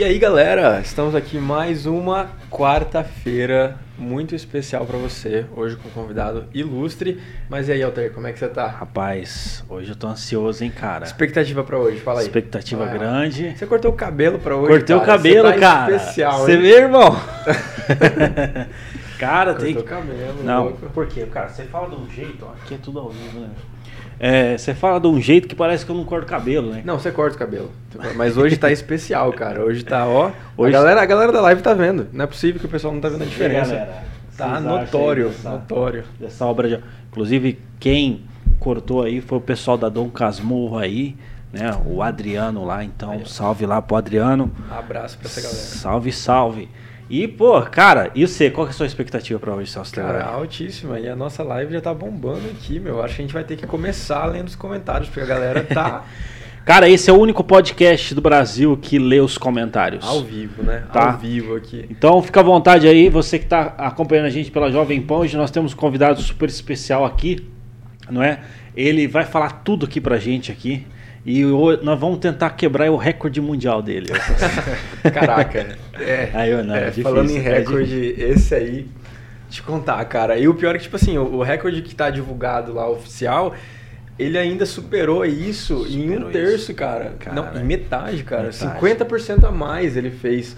E aí, galera, estamos aqui mais uma quarta-feira muito especial para você, hoje com um convidado ilustre. Mas e aí, Alter, como é que você tá? Rapaz, hoje eu tô ansioso, hein, cara. Expectativa para hoje, fala aí. Expectativa aí. grande. Você cortou o cabelo para hoje, Cortei o cara. cabelo, você tá cara. especial, Você hein? vê, irmão? cara, tem Cortou o cabelo, Não, louco. por quê? Cara, você fala de um jeito, ó, aqui é tudo ao vivo, né? É, você fala de um jeito que parece que eu não corto cabelo, né? Não, você corta o cabelo. Mas hoje tá especial, cara. Hoje tá, ó. Hoje- A, galera, a galera da live tá vendo. Não é possível que o pessoal não tá vendo a diferença. galera, Tá notório, dessa- notório. Dessa obra de... Inclusive, quem cortou aí foi o pessoal da Dom Casmurro aí, né? O Adriano lá, então Aí, salve lá pro Adriano. Abraço pra essa galera. Salve, salve. E, pô, cara, e você, qual que é a sua expectativa pra hoje, Celso Cara, altíssima. E a nossa live já tá bombando aqui, meu. Acho que a gente vai ter que começar lendo os comentários, porque a galera tá Cara, esse é o único podcast do Brasil que lê os comentários. ao vivo, né? Tá. Ao vivo aqui. Então fica à vontade aí, você que está acompanhando a gente pela Jovem Pan, hoje nós temos um convidado super especial aqui, não é? Ele vai falar tudo aqui pra gente aqui. E o- nós vamos tentar quebrar o recorde mundial dele. Caraca. É, Aí, eu não, é, é difícil, falando em é recorde, esse aí, te contar, cara. E o pior é que, tipo assim, o, o recorde que tá divulgado lá, oficial, ele ainda superou isso em um Superou terço, cara. Cara, Não, em metade, cara. metade. 50% a mais ele fez.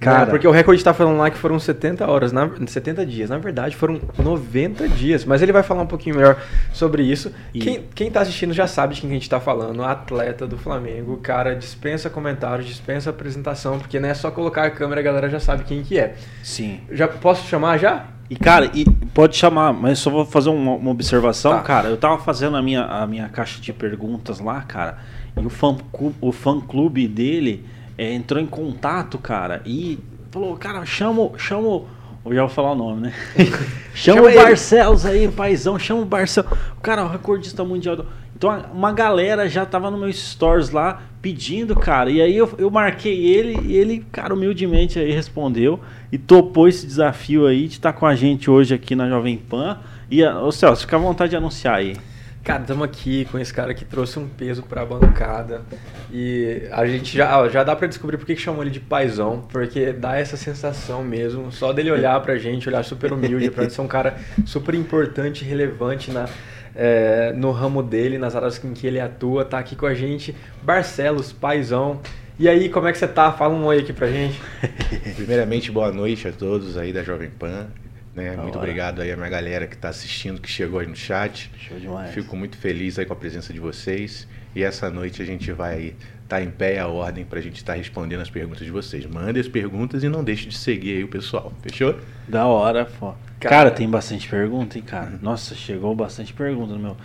Cara. Cara, porque o recorde tá falando lá que foram 70 horas, na, 70 dias. Na verdade, foram 90 dias. Mas ele vai falar um pouquinho melhor sobre isso. E- Quem, quem tá assistindo já sabe de quem a gente tá falando. Atleta do Flamengo. Cara dispensa comentários, dispensa apresentação, porque não é só colocar a câmera, a galera já sabe quem que é. Sim. Já posso chamar já? E cara, e pode chamar, mas só vou fazer uma, uma observação, Tá. cara. Eu tava fazendo a minha, a minha caixa de perguntas lá, cara, e o fã, o fã clube dele é, entrou em contato, cara, e falou, cara, chama, chama, eu já vou falar o nome, né? chama, Chama o ele. Barcelos aí, paizão, chama o Barcelos. O cara, o recordista mundial. do- Então uma galera já tava no meu stories lá pedindo, cara. E aí eu, eu marquei ele e ele, cara, humildemente aí respondeu e topou esse desafio aí de estar com a gente hoje aqui na Jovem Pan. E, ô Celso, fica à vontade de anunciar aí. Cara, estamos aqui com esse cara que trouxe um peso pra bancada. E a gente já, já dá pra descobrir por que chamam ele de paizão. Porque dá essa sensação mesmo. Só dele olhar pra gente, olhar super humilde, pra ser um cara super importante, relevante na, é, no ramo dele, nas áreas em que ele atua. Tá aqui com a gente, Barcelos, paizão. E aí, como é que você tá? Fala um oi aqui pra gente. Primeiramente, boa noite a todos aí da Jovem Pan. Né? Muito hora. obrigado aí a minha galera que está assistindo, que chegou aí no chat. Show demais. Fico muito feliz aí com a presença de vocês. E essa noite a gente vai estar em pé e a ordem para a gente estar respondendo as perguntas de vocês. Mandem as perguntas e não deixe de seguir aí o pessoal. Fechou? Da hora, pô. Cara, Cara, tem bastante pergunta, hein, cara? Nossa, chegou bastante pergunta no meu.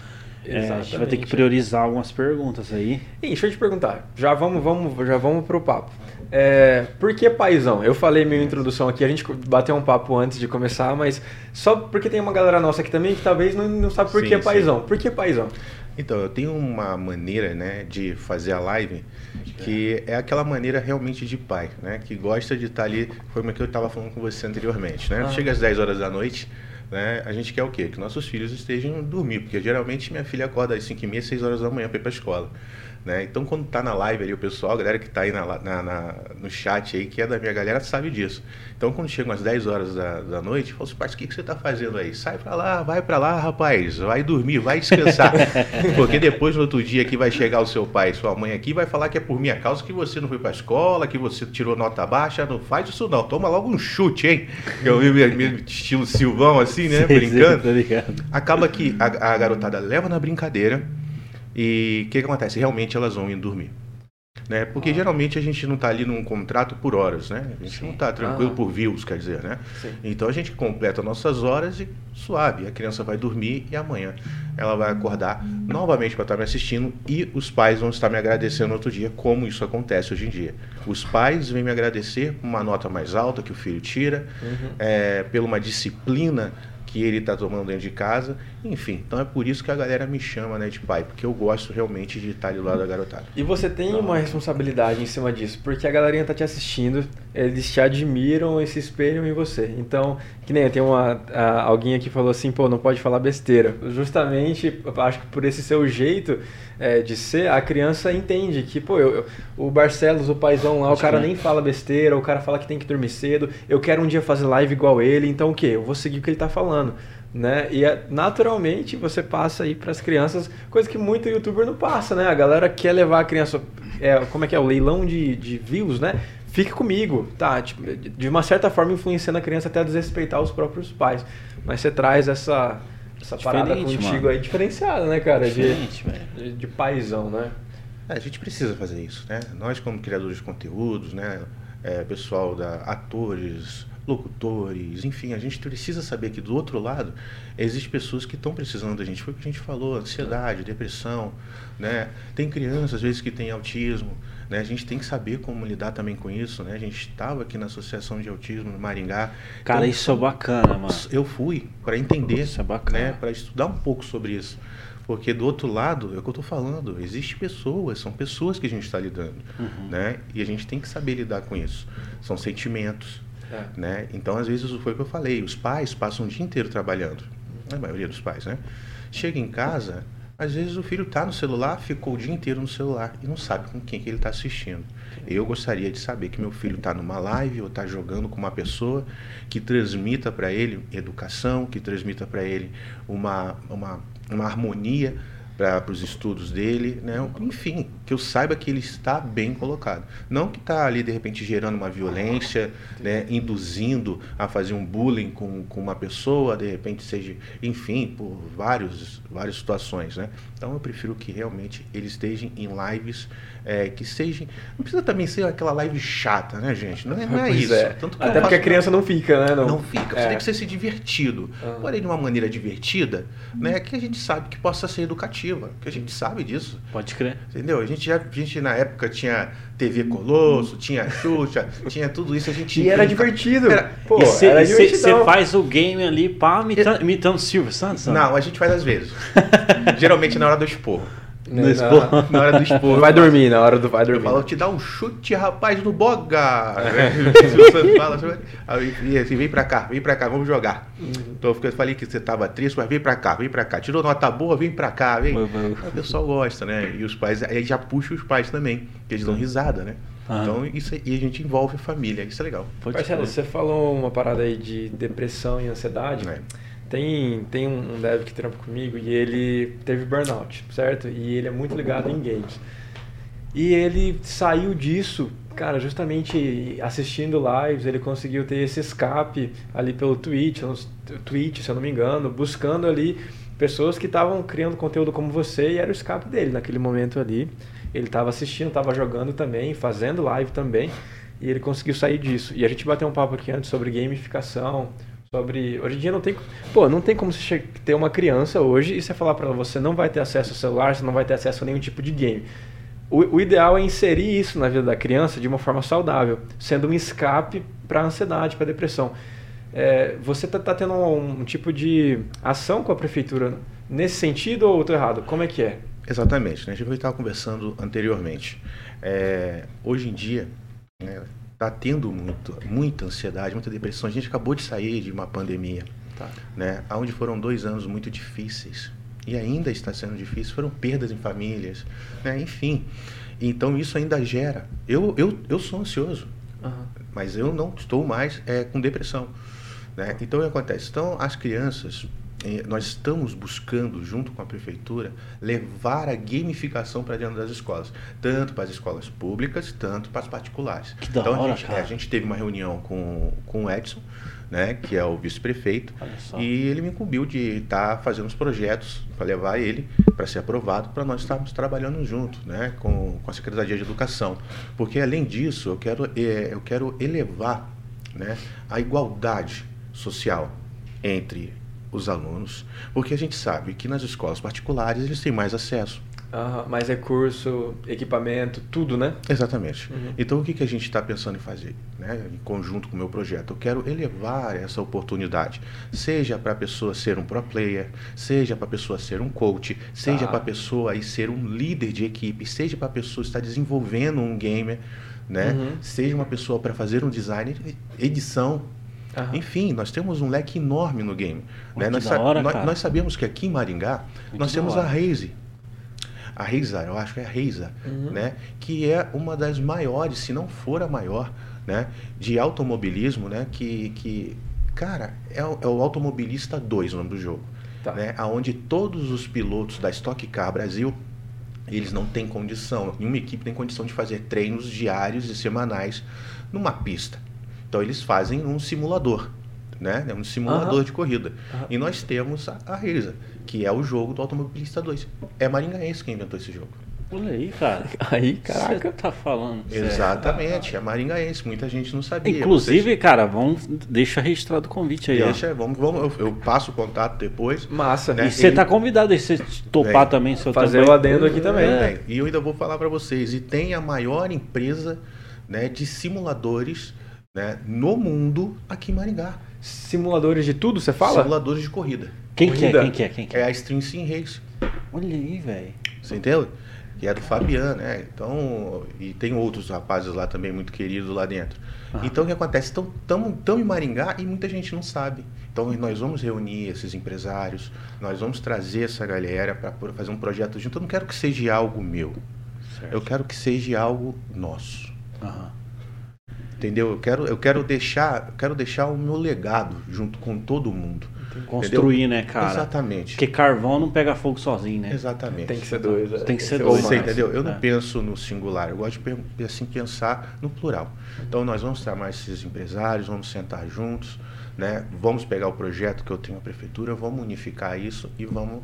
É, a gente vai ter que priorizar algumas perguntas aí. Ih, deixa eu te perguntar. Já vamos, vamos, já vamos pro papo. É, por que paizão? Eu falei minha introdução aqui, a gente bateu um papo antes de começar, mas só porque tem uma galera nossa aqui também que talvez não, não sabe por Sim, que sim. paizão. Por que paizão? Então, eu tenho uma maneira, né, de fazer a live que é aquela maneira realmente de pai, né, que gosta de estar ali, foi o que eu estava falando com você anteriormente, né? Ah. Chega às 10 horas da noite, né, a gente quer o quê? Que nossos filhos estejam dormindo, porque geralmente minha filha acorda às 5 e meia, 6 horas da manhã para ir para a escola. Né? Então, quando tá na live ali, o pessoal, a galera que tá aí na, na- na- no chat aí, que é da minha galera, sabe disso. Então, quando chegam às 10 horas da, da noite, eu falo assim, parceiro, o que, que você tá fazendo aí? Sai pra lá, vai pra lá, rapaz, vai dormir, vai descansar. Porque depois, no outro dia, aqui vai chegar o seu pai e sua mãe aqui, vai falar que é por minha causa que você não foi pra escola, que você tirou nota baixa. Não faz isso não, toma logo um chute, hein? Eu vi meu- meu estilo Silvão assim, né? Brincando. Acaba que a, a garotada leva na brincadeira e o que, que acontece? Realmente elas vão indo dormir. Né? Porque geralmente a gente não está ali num contrato por horas, né? A gente não está tranquilo Ah. por views, quer dizer, né? Sim. Então a gente completa nossas horas e suave. A criança vai dormir e amanhã ela vai acordar novamente para estar me assistindo e os pais vão estar me agradecendo outro dia, como isso acontece hoje em dia. Os pais vêm me agradecer por uma nota mais alta que o filho tira, Uhum. é, pela uma disciplina que ele está tomando dentro de casa, enfim. Então é por isso que a galera me chama, né, de pai, porque eu gosto realmente de estar ali do lado da garotada. E você tem uma responsabilidade em cima disso, porque a galerinha tá te assistindo, eles te admiram e se espelham em você. Então, que nem tem uma a- alguém aqui falou assim, pô, não pode falar besteira. Justamente, acho que por esse seu jeito é, de ser, a criança entende que, pô, eu, eu- o Barcelos, o paizão lá, o cara que nem fala besteira, o cara fala que tem que dormir cedo, eu quero um dia fazer live igual ele, então o quê? Eu vou seguir o que ele tá falando. Né? E é- naturalmente você passa aí para as crianças, coisa que muito youtuber não passa, né? A galera quer levar a criança, é, como é que é, o leilão de, de views, né? Fique comigo, tá? Tipo, de- uma certa forma influenciando a criança até a desrespeitar os próprios pais. Mas você traz essa, essa parada contigo mano. aí diferenciada, né, cara? De, Diferente, de, de paizão, né? É, a gente precisa fazer isso, né? Nós como criadores de conteúdos, né? É, pessoal da atores, locutores, enfim, a gente precisa saber que do outro lado existem pessoas que estão precisando da gente. Foi o que a gente falou, ansiedade, depressão, né? Tem crianças às vezes que têm autismo, né? A gente tem que saber como lidar também com isso, né? A gente estava aqui na Associação de Autismo no Maringá. Cara, Então, isso é bacana, mano. eu fui para entender, Isso é bacana. né, para estudar um pouco sobre isso. Porque do outro lado, é o que eu estou falando, existem pessoas, são pessoas que a gente está lidando, Uhum. né? E a gente tem que saber lidar com isso. São sentimentos, É. né? Então, às vezes, foi o que eu falei, os pais passam o dia inteiro trabalhando, a maioria dos pais, né? Chega em casa, às vezes o filho está no celular, ficou o dia inteiro no celular e não sabe com quem que ele está assistindo. Eu gostaria de saber que meu filho está numa live ou está jogando com uma pessoa que transmita para ele educação, que transmita para ele uma, uma, uma harmonia para os estudos dele, né? enfim, que eu saiba que ele está bem colocado. Não que está ali, de repente, gerando uma violência, né? induzindo a fazer um bullying com, com uma pessoa, de repente seja, enfim, por vários, várias situações. Né? Então eu prefiro que realmente eles estejam em lives é, que sejam. Não precisa também ser aquela live chata, né, gente? Não é, não é isso. é. Tanto Até porque a criança não fica, né? não fica, você É. tem que ser se divertido. Ah. Porém, de uma maneira divertida, né, que a gente sabe que possa ser educativa, que a gente sabe disso. Pode crer. Entendeu? A gente já, a gente na época tinha TV Colosso, tinha Xuxa, tinha tudo isso, a gente E era divertido. Era- Pô, e você faz o game ali, pá, imitando, imitando Silvio Santos? Não, a gente faz às vezes. Geralmente na hora do esporro. No na- esporro. Na hora do esporro. Vai dormir, na hora do vai Eu dormir. falo, te dá um chute, rapaz, no boga. Se você fala, você vai- aí, e assim, vem pra cá, vem pra cá, vamos jogar. Então eu fiquei- falei que você tava triste, mas vem pra cá, vem pra cá. Tirou nota boa, vem pra cá, vem. Vai. O pessoal gosta, né? E os pais, aí já puxa os pais também, que eles dão risada, né? Ah. Então isso aí- e a gente envolve a família, isso é legal. Marcelo, você falou uma parada aí de depressão e ansiedade. É. Tem, tem um dev que trampa comigo e ele teve burnout, certo? E ele é muito ligado em games. E ele saiu disso, cara, justamente assistindo lives, ele conseguiu ter esse escape ali pelo Twitch, Twitch, se eu não me engano, buscando ali pessoas que estavam criando conteúdo como você e era o escape dele naquele momento ali. Ele estava assistindo, estava jogando também, fazendo live também, e ele conseguiu sair disso. E a gente bateu um papo aqui antes sobre gamificação, sobre hoje em dia não tem pô não tem como você ter uma criança hoje e você falar para ela você não vai ter acesso ao celular você não vai ter acesso a nenhum tipo de game o, o ideal é inserir isso na vida da criança de uma forma saudável sendo um escape para ansiedade para depressão É, você tá, tá tendo um, um tipo de ação com a prefeitura nesse sentido ou tô errado como é que é Exatamente, né? A gente estava conversando anteriormente. É, hoje em dia, está tendo muito, muita ansiedade, muita depressão. A gente acabou de sair de uma pandemia, tá né? Onde foram dois anos muito difíceis. E ainda está sendo difícil. Foram perdas em famílias, né? Enfim. Então isso ainda gera. Eu, eu, eu sou ansioso, Aham. mas eu não estou mais é, com depressão. Né? Então o que acontece? Então as crianças, nós estamos buscando, junto com a prefeitura, levar a gamificação para dentro das escolas, tanto para as escolas públicas, tanto para as particulares. Que da então hora, a, gente, cara. é, a gente teve uma reunião com, com o Edson, né, que é o vice-prefeito, e ele me incumbiu de estar fazendo os projetos para levar ele para ser aprovado, para nós estarmos trabalhando junto, né, com, com a Secretaria de Educação. Porque além disso, eu quero, eh, eu quero elevar né, a igualdade social entre os alunos, porque a gente sabe que nas escolas particulares eles têm mais acesso Aham, mais recurso, equipamento, tudo, né? Exatamente. Uhum. Então o que, que a gente está pensando em fazer, né? em conjunto com o meu projeto? Eu quero elevar essa oportunidade, seja para a pessoa ser um pro player, seja para a pessoa ser um coach, seja Tá. para a pessoa aí ser um líder de equipe, seja para a pessoa estar desenvolvendo um gamer, né? Uhum. seja uma pessoa para fazer um design, edição. Aham. Enfim, nós temos um leque enorme no game. Né? nós, sa- hora, nós- nós sabemos que aqui em Maringá Muito nós temos a Raze. A Reisa, eu acho que é a Reisa, Uhum. né? Que é uma das maiores, se não for a maior, né? De automobilismo, né? Que, que cara, é, o- é o Automobilista 2 o nome do jogo. Tá. Né? Onde todos os pilotos da Stock Car Brasil, eles não têm condição, nenhuma equipe tem condição de fazer treinos diários e semanais numa pista. Então eles fazem um simulador, né? É um simulador Aham. de corrida. Aham. E nós temos a, a Reisa, que é o jogo do Automobilista 2. É maringaense quem inventou esse jogo. Olha aí, cara. Aí, caraca. Você tá falando. sério. Exatamente, é maringaense. Muita gente não sabia. Inclusive, cara, vamos, deixa registrado o convite aí, Vocês- ó. deixa, vamos, vamos, eu, eu passo o contato depois. Massa. Né? E você ele- tá convidado aí, você topar Vem. também, seu Fazer também. o adendo aqui também. É. E eu ainda vou falar para vocês. E tem a maior empresa né, de simuladores né, no mundo aqui em Maringá. Simuladores de tudo, você fala? Simuladores de corrida. Quem que é? Corrida. Quem que é? Quem que É é? a Stream Sim Race. Olha aí, velho. Você entendeu? Que é do Fabiano, né? Então, e tem outros rapazes lá também muito queridos lá dentro. Aham. Então o que acontece? Estamos em Maringá e muita gente não sabe. Então nós vamos reunir esses empresários, nós vamos trazer essa galera para fazer um projeto junto. Eu não quero que seja algo meu, Certo. eu quero que seja algo nosso. Aham. Entendeu? Eu quero, eu quero deixar, eu quero deixar o meu legado junto com todo mundo. Construir, né, cara? Exatamente. Porque carvão não pega fogo sozinho, né? Exatamente. Tem que ser dois. é. Tem que ser dois, Você mais. entendeu? Eu não É. penso no singular, eu gosto de assim pensar no plural. Então nós vamos chamar esses empresários, vamos sentar juntos, né? Vamos pegar o projeto que eu tenho na prefeitura, vamos unificar isso e vamos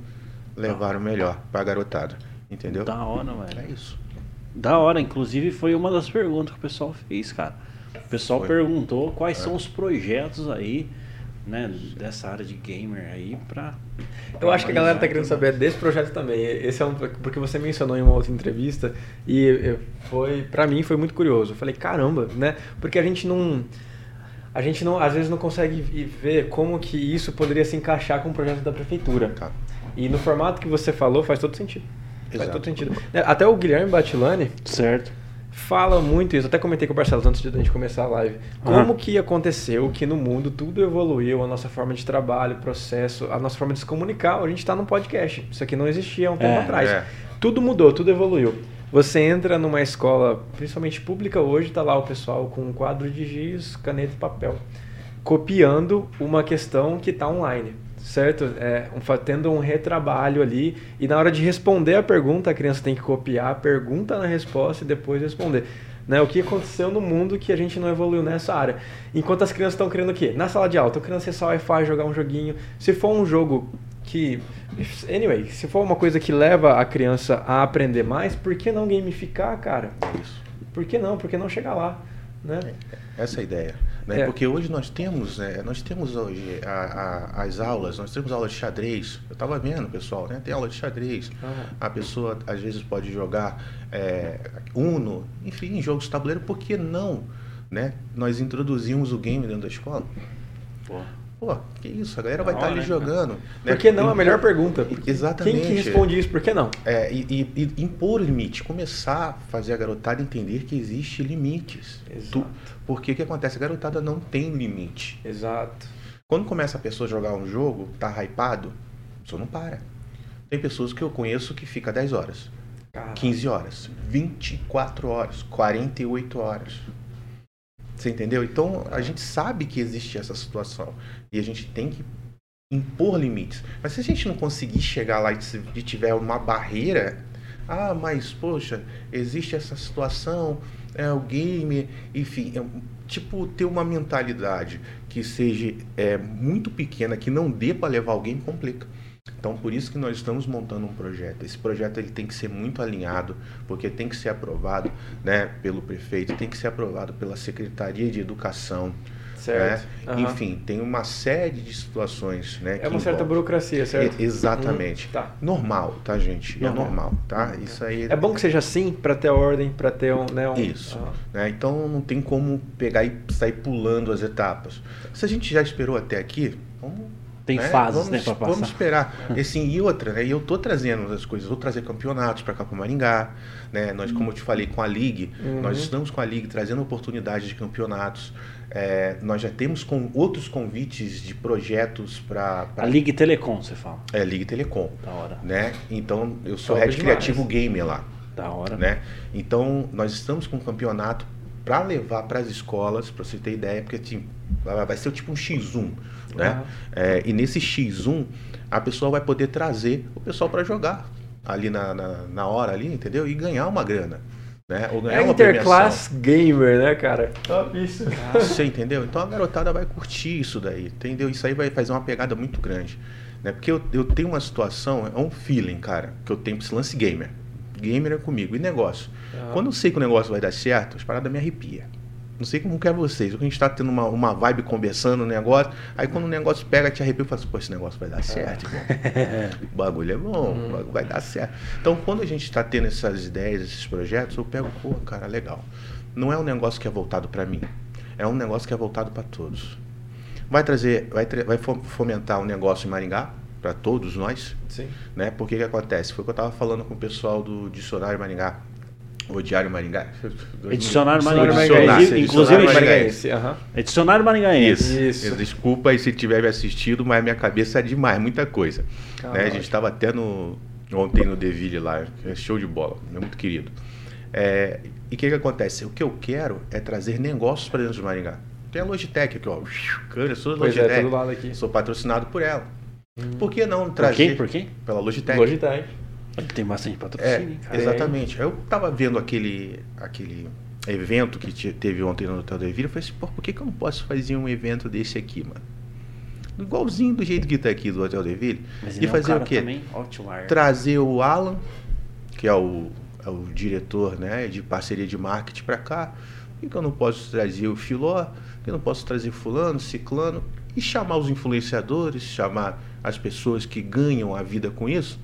levar o melhor para a garotada. Entendeu? Da hora, velho. É isso. Da hora, inclusive foi uma das perguntas que o pessoal fez, cara. O pessoal Foi. perguntou quais É. são os projetos aí, né, dessa área de gamer aí pra. Eu acho que a galera tá querendo saber desse projeto também. Esse é um porque você mencionou em uma outra entrevista e foi para mim foi muito curioso. Eu falei, caramba, né? Porque a gente não a gente não às vezes não consegue ver como que isso poderia se encaixar com o projeto da prefeitura. Tá. E no formato que você falou faz todo sentido. Faz Exato. todo sentido. Até o Guilherme Batilani Certo. Fala muito isso. Até comentei com o Barcelos antes de a gente começar a live. Como Aham. que aconteceu que no mundo tudo evoluiu, a nossa forma de trabalho, processo, a nossa forma de se comunicar. A gente está num podcast. Isso aqui não existia há um tempo É, atrás. é. Tudo mudou, tudo evoluiu. Você entra numa escola, principalmente pública hoje, tá lá o pessoal com um quadro de giz, caneta e papel, copiando uma questão que está online, certo? É, um, tendo um retrabalho ali e na hora de responder a pergunta, a criança tem que copiar a pergunta na resposta e depois responder. Né? O que aconteceu no mundo que a gente não evoluiu nessa área? Enquanto as crianças estão querendo o quê? Na sala de aula, estão querendo acessar o Wi-Fi, jogar um joguinho. Se for um jogo que. Anyway, se for uma coisa que leva a criança a aprender mais, por que não gamificar, cara? É isso. Por que não? Por que não chegar lá? Né? Essa é a ideia. Né? É. Porque hoje nós temos, né, nós temos hoje a- a- as aulas, nós temos aula de xadrez. Eu estava vendo, pessoal, né? Tem aula de xadrez. Aham. A pessoa às vezes pode jogar é, Uno, enfim, jogos de tabuleiro, por que não? Né? Nós introduzimos o game dentro da escola. Pô. Pô, que isso, a galera vai estar hora, ali né, jogando. né? Por que não? A melhor pergunta. Exatamente. Quem que responde isso? Por que não? É, e, e- e impor limite, começar a fazer a garotada entender que existe limites. Exato. Porque o que acontece? A garotada não tem limite. Exato. Quando começa a pessoa a jogar um jogo, tá hypado, a pessoa não para. Tem pessoas que eu conheço que fica 10 horas, Cara, 15 horas, 24 horas, 48 horas. Você entendeu? Então a gente sabe que existe essa situação e a gente tem que impor limites. Mas se a gente não conseguir chegar lá e se- e tiver uma barreira, ah, mas poxa, existe essa situação, é o game, enfim, é, tipo ter uma mentalidade que seja é, muito pequena, que não dê para levar alguém complica. Então, por isso que nós estamos montando um projeto. Esse projeto ele tem que ser muito alinhado, porque tem que ser aprovado né, pelo prefeito, tem que ser aprovado pela Secretaria de Educação, Certo. né? Aham. Enfim, tem uma série de situações, né? É uma certa envolvem. burocracia, certo? E- Exatamente. Hum, tá. Normal, tá, gente? É Normal. normal, tá? Isso aí. É bom que seja assim pra ter ordem, pra ter um, né, um Isso. Ah. né? Então não tem como pegar e sair pulando as etapas. Se a gente já esperou até aqui, vamos. Tem fases, vamos, né, pra Vamos passar. esperar. E, assim, e outra, né? E eu tô trazendo as coisas, vou trazer campeonatos para cá para Maringá, né? Nós, como eu te falei, com a League, Uhum. nós estamos com a League trazendo oportunidades de campeonatos. É, nós já temos com outros convites de projetos para A Ligue Telecom, você fala. é, League Telecom, Da hora. né? Então eu sou Top head demais. criativo gamer lá Da hora. né? Então, nós estamos com um campeonato para levar para as escolas, para você ter ideia, porque tipo, vai ser tipo um X1, né? Aham. É, e nesse X1, a pessoa vai poder trazer o pessoal para jogar ali na, na, na hora ali, entendeu? E ganhar uma grana, né? Ou ganhar É uma interclass gamer, né, cara? Top isso. premiação. Você entendeu? Então a garotada vai curtir isso daí, entendeu? Isso aí vai fazer uma pegada muito grande, né? Porque eu, eu tenho uma situação, é um feeling, cara, que eu tenho pra esse lance gamer. Gamer é comigo. E negócio. Ah. Quando eu sei que o negócio vai dar certo, as paradas me arrepia. Não sei como que é vocês. A gente tá tendo uma, uma vibe conversando o negócio. Aí quando o negócio pega, te arrepia e fala assim, pô, esse negócio vai dar certo. O bagulho é bom, o bagulho vai dar certo. Então, quando a gente está tendo essas ideias, esses projetos, eu pego, pô, cara, legal. Não é um negócio que é voltado para mim. É um negócio que é voltado para todos. Vai trazer, vai, vai fo- fomentar um negócio em Maringá para todos nós, Sim. né? Porque que acontece? Foi o que eu tava falando com o pessoal do Dicionário Maringá, o Diário Maringá. Dicionário Dicionário Maringá. Maringá. Inclusive, Dicionário Maringá. Aham. É Maringaense. Isso. Isso. Desculpa aí se tiver me assistido, mas minha cabeça é demais, muita coisa. Ah, né? A gente estava até no ontem no Deville lá, é show de bola, é muito querido. É, e o que, que acontece? O que eu quero é trazer negócios para dentro de Maringá. Tem a Logitech aqui, ó. Cara, eu sou é, Logitech. aqui. Sou patrocinado por ela. Por que não Por trazer quem? Por quem? pela Logitech? Logitech. Tem bastante É, patrocínio, cara. exatamente. Eu tava vendo aquele, aquele evento que te- teve ontem no Hotel Deville, eu falei assim, por que, que eu não posso fazer um evento desse aqui, mano? Igualzinho do jeito que tá aqui do Hotel Deville. E ele é fazer cara o quê? também. Trazer o Alan, que é o, é o diretor né, de parceria de marketing para cá. Por que, que eu não posso trazer o Filó? Por que eu não posso trazer fulano, ciclano? E chamar os influenciadores, chamar as pessoas que ganham a vida com isso.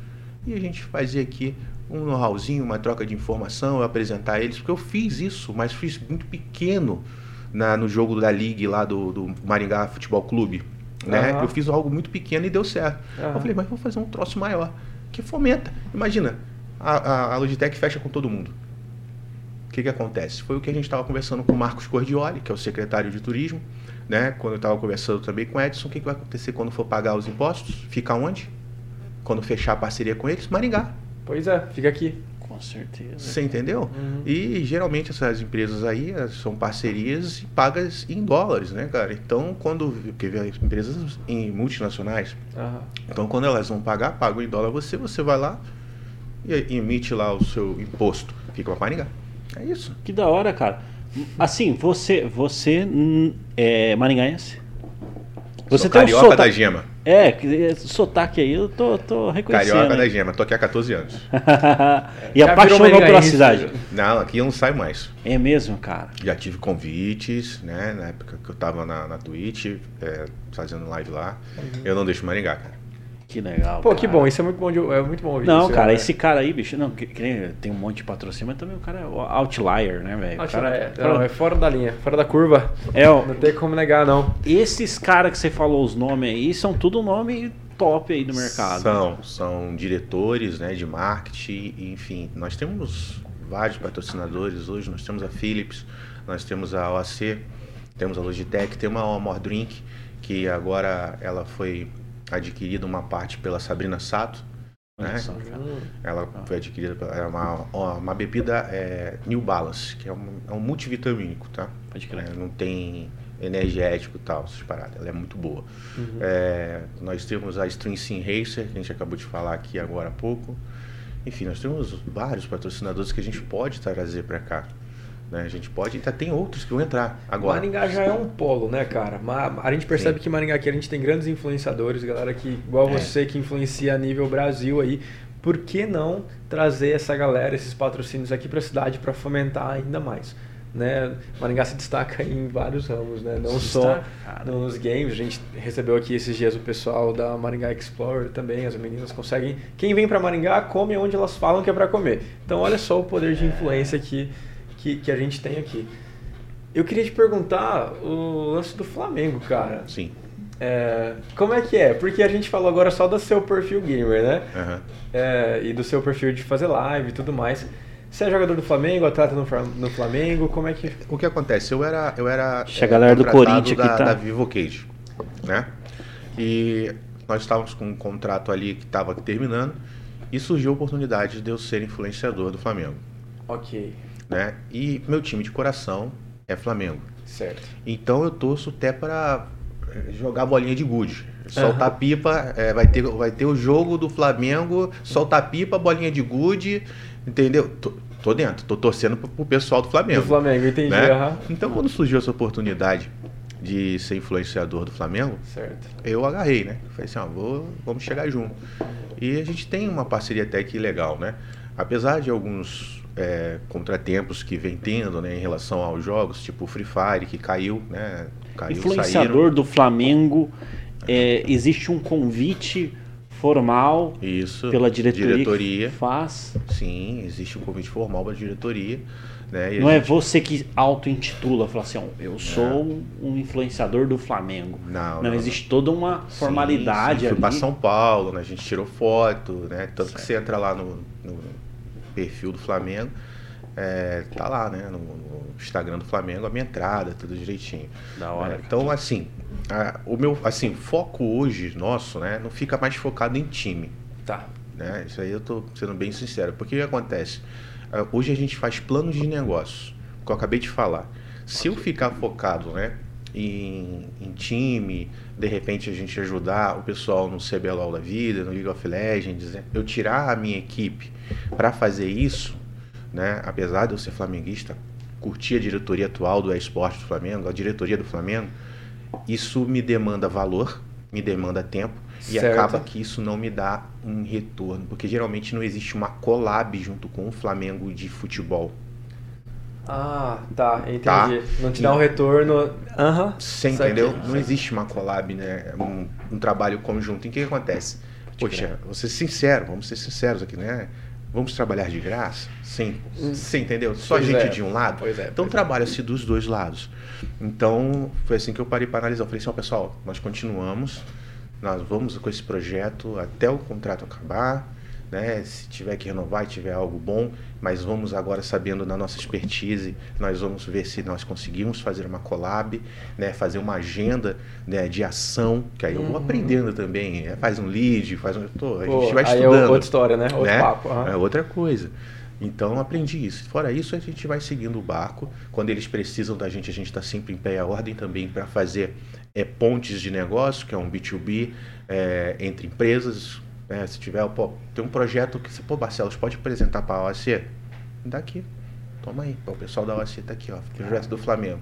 E a gente fazer aqui um know-howzinho, uma troca de informação, eu apresentar eles. Porque eu fiz isso, mas fiz muito pequeno na, no jogo da League lá do, do Maringá Futebol Clube. Né? Aham. Eu fiz algo muito pequeno e deu certo. Aham. Eu falei, mas vou fazer um troço maior, que fomenta. Imagina, a, a, a Logitech fecha com todo mundo. O que, que acontece? Foi o que a gente estava conversando com o Marcos Cordioli, que é o secretário de turismo, né? Quando eu estava conversando também com o Edson, o que, que vai acontecer quando for pagar os impostos? Fica onde? Quando fechar a parceria com eles? Maringá. Pois é, fica aqui. Com certeza. Você entendeu? Uhum. E geralmente essas empresas aí são parcerias pagas em dólares, né, cara? Então, quando. Porque as empresas em multinacionais, Aham. então, quando elas vão pagar, pagam em dólar você, você vai lá e emite lá o seu imposto. Fica para Maringá. É isso. Que da hora, cara. Assim, você, você hum, é maringaense? Você Sou tem um carioca sotaque. da gema. É, que- esse sotaque aí eu tô, tô reconhecendo. Carioca da hein? gema. Tô aqui há 14 anos. e Já apaixonou pela cidade. Não, aqui eu não saio mais. É mesmo, cara. Já tive convites, né? Na época que eu tava na, na Twitch, é, fazendo live lá. Eu não deixo Maringá, cara. Que legal. Pô, cara. que bom, isso é muito bom, de, é muito bom ouvir Não, isso, cara, né? esse cara aí, bicho, não, que, que nem tem um monte de patrocínio, mas também o cara é o outlier, né, velho? O Ah, cara- é, cara- não, é fora da linha, fora da curva. É, ó, Não tem como negar, não. esses caras que você falou os nomes aí são tudo nome top aí do mercado. São, são diretores né, de marketing, enfim. Nós temos vários patrocinadores hoje. Nós temos a Philips, nós temos a OAC, temos a Logitech, tem uma Amor Drink, que agora ela foi adquirida uma parte pela Sabrina Sato. Né? só. Ela foi adquirida pela é uma, uma bebida é, New Balance, que é um, é um multivitamínico, tá? Pode crer. É, não tem energético e tal, essas paradas. Ela é muito boa. Uhum. É, nós temos a String Sim Racer, que a gente acabou de falar aqui agora há pouco. Enfim, nós temos vários patrocinadores que a gente pode trazer para cá. Né? A gente pode, ainda tem outros que vão entrar agora. Maringá já é um polo, né, cara? A gente percebe Sim. que Maringá aqui a gente tem grandes influenciadores, galera que, igual É. você, que influencia a nível Brasil aí. Por que não trazer essa galera, esses patrocínios aqui pra cidade pra fomentar ainda mais? né? Maringá se destaca em vários ramos, né? Não Se só nos games. A gente recebeu aqui esses dias o pessoal da Maringá Explorer também. As meninas conseguem. Quem vem para Maringá come onde elas falam que é para comer. Então olha só o poder de influência que, que, que a gente tem aqui. Eu queria te perguntar o lance do Flamengo, cara. Sim. É, como é que é? Porque a gente falou agora só do seu perfil gamer, né? Aham. É, e do seu perfil de fazer live e tudo mais. Você é jogador do Flamengo, atleta no, Flamengo, como é que... O que acontece? Eu era. Eu era Deixa a galera do Corinthians aqui da, tá- da Vivo Cage. Né? E nós estávamos com um contrato ali que estava terminando. E surgiu a oportunidade de eu ser influenciador do Flamengo. Ok, Né? E meu time de coração é Flamengo. certo. Então eu torço até para jogar bolinha de gude. Soltar pipa, é, vai, ter, vai ter o jogo do Flamengo, soltar pipa, bolinha de gude, entendeu? Tô, tô dentro, tô torcendo pro, pro pessoal do Flamengo. Do Flamengo, entendi, né? aham. Então quando surgiu essa oportunidade de ser influenciador do Flamengo, Certo. eu agarrei, né? Falei assim, ó, vou, vamos chegar junto. E a gente tem uma parceria até que legal, né? Apesar de alguns é, contratempos que vem tendo, né, em relação aos jogos, tipo o Free Fire, que caiu, né? Caiu, Influenciador saíram. do Flamengo, é, existe um convite formal Isso. pela diretoria, diretoria. que faz. Sim, existe um convite formal para a diretoria. Né? Não é gente- você que auto-intitula, fala assim, eu sou um influenciador do Flamengo. Não, Não, não, existe toda uma Sim, formalidade sim, Fui ali. para São Paulo, né? a gente tirou foto, né? Tanto que você entra lá no, no perfil do Flamengo, é, tá lá, né? No, no Instagram do Flamengo, a minha entrada, tudo direitinho. Da hora, É, então, assim, a- o meu assim, foco hoje nosso, né? Não fica mais focado em time. Tá. né? Isso aí eu tô sendo bem sincero. Porque o que acontece? Ah, Hoje a gente faz planos de negócio, que eu acabei de falar. Se eu ficar focado, né, em, em time, de repente a gente ajudar o pessoal no CBLOL da vida, no League of Legends, né, eu tirar a minha equipe para fazer isso, né, apesar de eu ser flamenguista, curtir a diretoria atual do esporte do Flamengo, a diretoria do Flamengo, isso me demanda valor, me demanda tempo e Certo. acaba que isso não me dá um retorno, porque geralmente não existe uma collab junto com o Flamengo de futebol. Ah, tá, entendi. Tá. Não te dá um retorno. Aham. Você Saquei, entendeu? Não saquei. existe uma collab, né? Um, um trabalho conjunto. E o que, que acontece? Poxa, vou ser sincero, vamos ser sinceros aqui, né? Vamos trabalhar de graça? Sim. Você entendeu? Só Pois gente é. de um lado? Pois é, Então pois é. trabalha-se dos dois lados. Então foi assim que eu parei para analisar. Eu falei assim, ó, pessoal, nós continuamos, nós vamos com esse projeto até o contrato acabar. Né? Se tiver que renovar e tiver algo bom, mas vamos agora sabendo da nossa expertise, nós vamos ver se nós conseguimos fazer uma collab, né? fazer uma agenda né, de ação, que aí eu vou aprendendo também. é, faz um lead, faz um. Tô, a Pô, gente vai aí é estudando outra história, né? Outro né? papo. aham. É outra coisa. Então aprendi isso. Fora isso, a gente vai seguindo o barco. Quando eles precisam da gente, a gente está sempre em pé e a ordem também para fazer é, pontes de negócio, que é um B2B é, entre empresas. Né? se tiver, pô, tem um projeto que você, pô, Barcelos, pode apresentar para a OAC? Dá aqui. Toma aí. Pô, o pessoal da OAC tá aqui, ó. Projeto do Flamengo.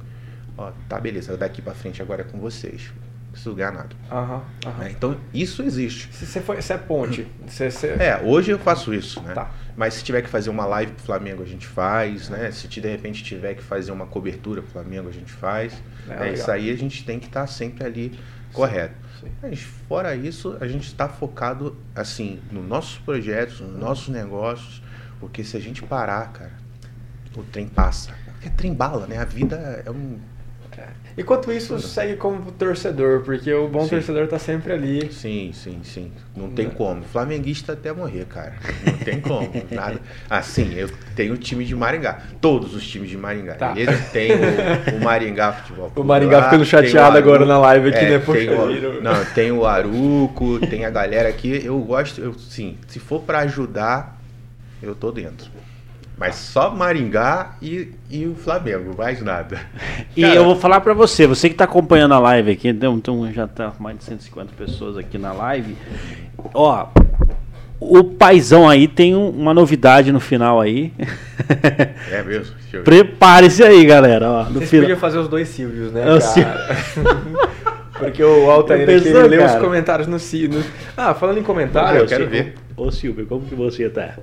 Ó, tá, beleza. Daqui para frente agora é com vocês. Não preciso ganhar nada. Aham, aham. né? Então, isso existe. Se você foi, você é ponte. Você, você... É, hoje eu faço isso, né? Tá. Mas se tiver que fazer uma live pro Flamengo, a gente faz, né? Se de repente tiver que fazer uma cobertura pro Flamengo, a gente faz. É, É, isso aí a gente tem que estar sempre ali correto. Sim. Mas fora isso, a gente está focado assim nos nossos projetos, nos nossos negócios, porque se a gente parar, cara, o trem passa. É trem bala, né? A vida é um Enquanto isso, segue como torcedor, porque o bom Sim. torcedor tá sempre ali. Sim, sim, sim. Não tem como. Flamenguista até morrer, cara. Não tem como. Nada. Assim, eu tenho o time de Maringá. Todos os times de Maringá. Tá. Beleza? Tem o, o Maringá Futebol O Maringá Clube ficando chateado agora na live aqui, é, né? Poxa Tem o, não, tem o Aruco, tem a galera aqui. Eu gosto, eu, sim, se for pra ajudar, eu tô dentro. Mas só Maringá e, e o Flamengo, mais nada. E Cara, eu vou falar pra você, você que tá acompanhando a live aqui, então, então já tá mais de 150 pessoas aqui na live. Ó, o paizão aí tem um- uma novidade no final aí. É mesmo? Prepare-se aí, galera. Ó, no Vocês final. podiam fazer os dois Silvios, né, É? Porque o Altair pensou, ele lê os comentários no sino. Ah, falando em comentário, eu quero Chico, ver. Ô Silvio, como que você tá?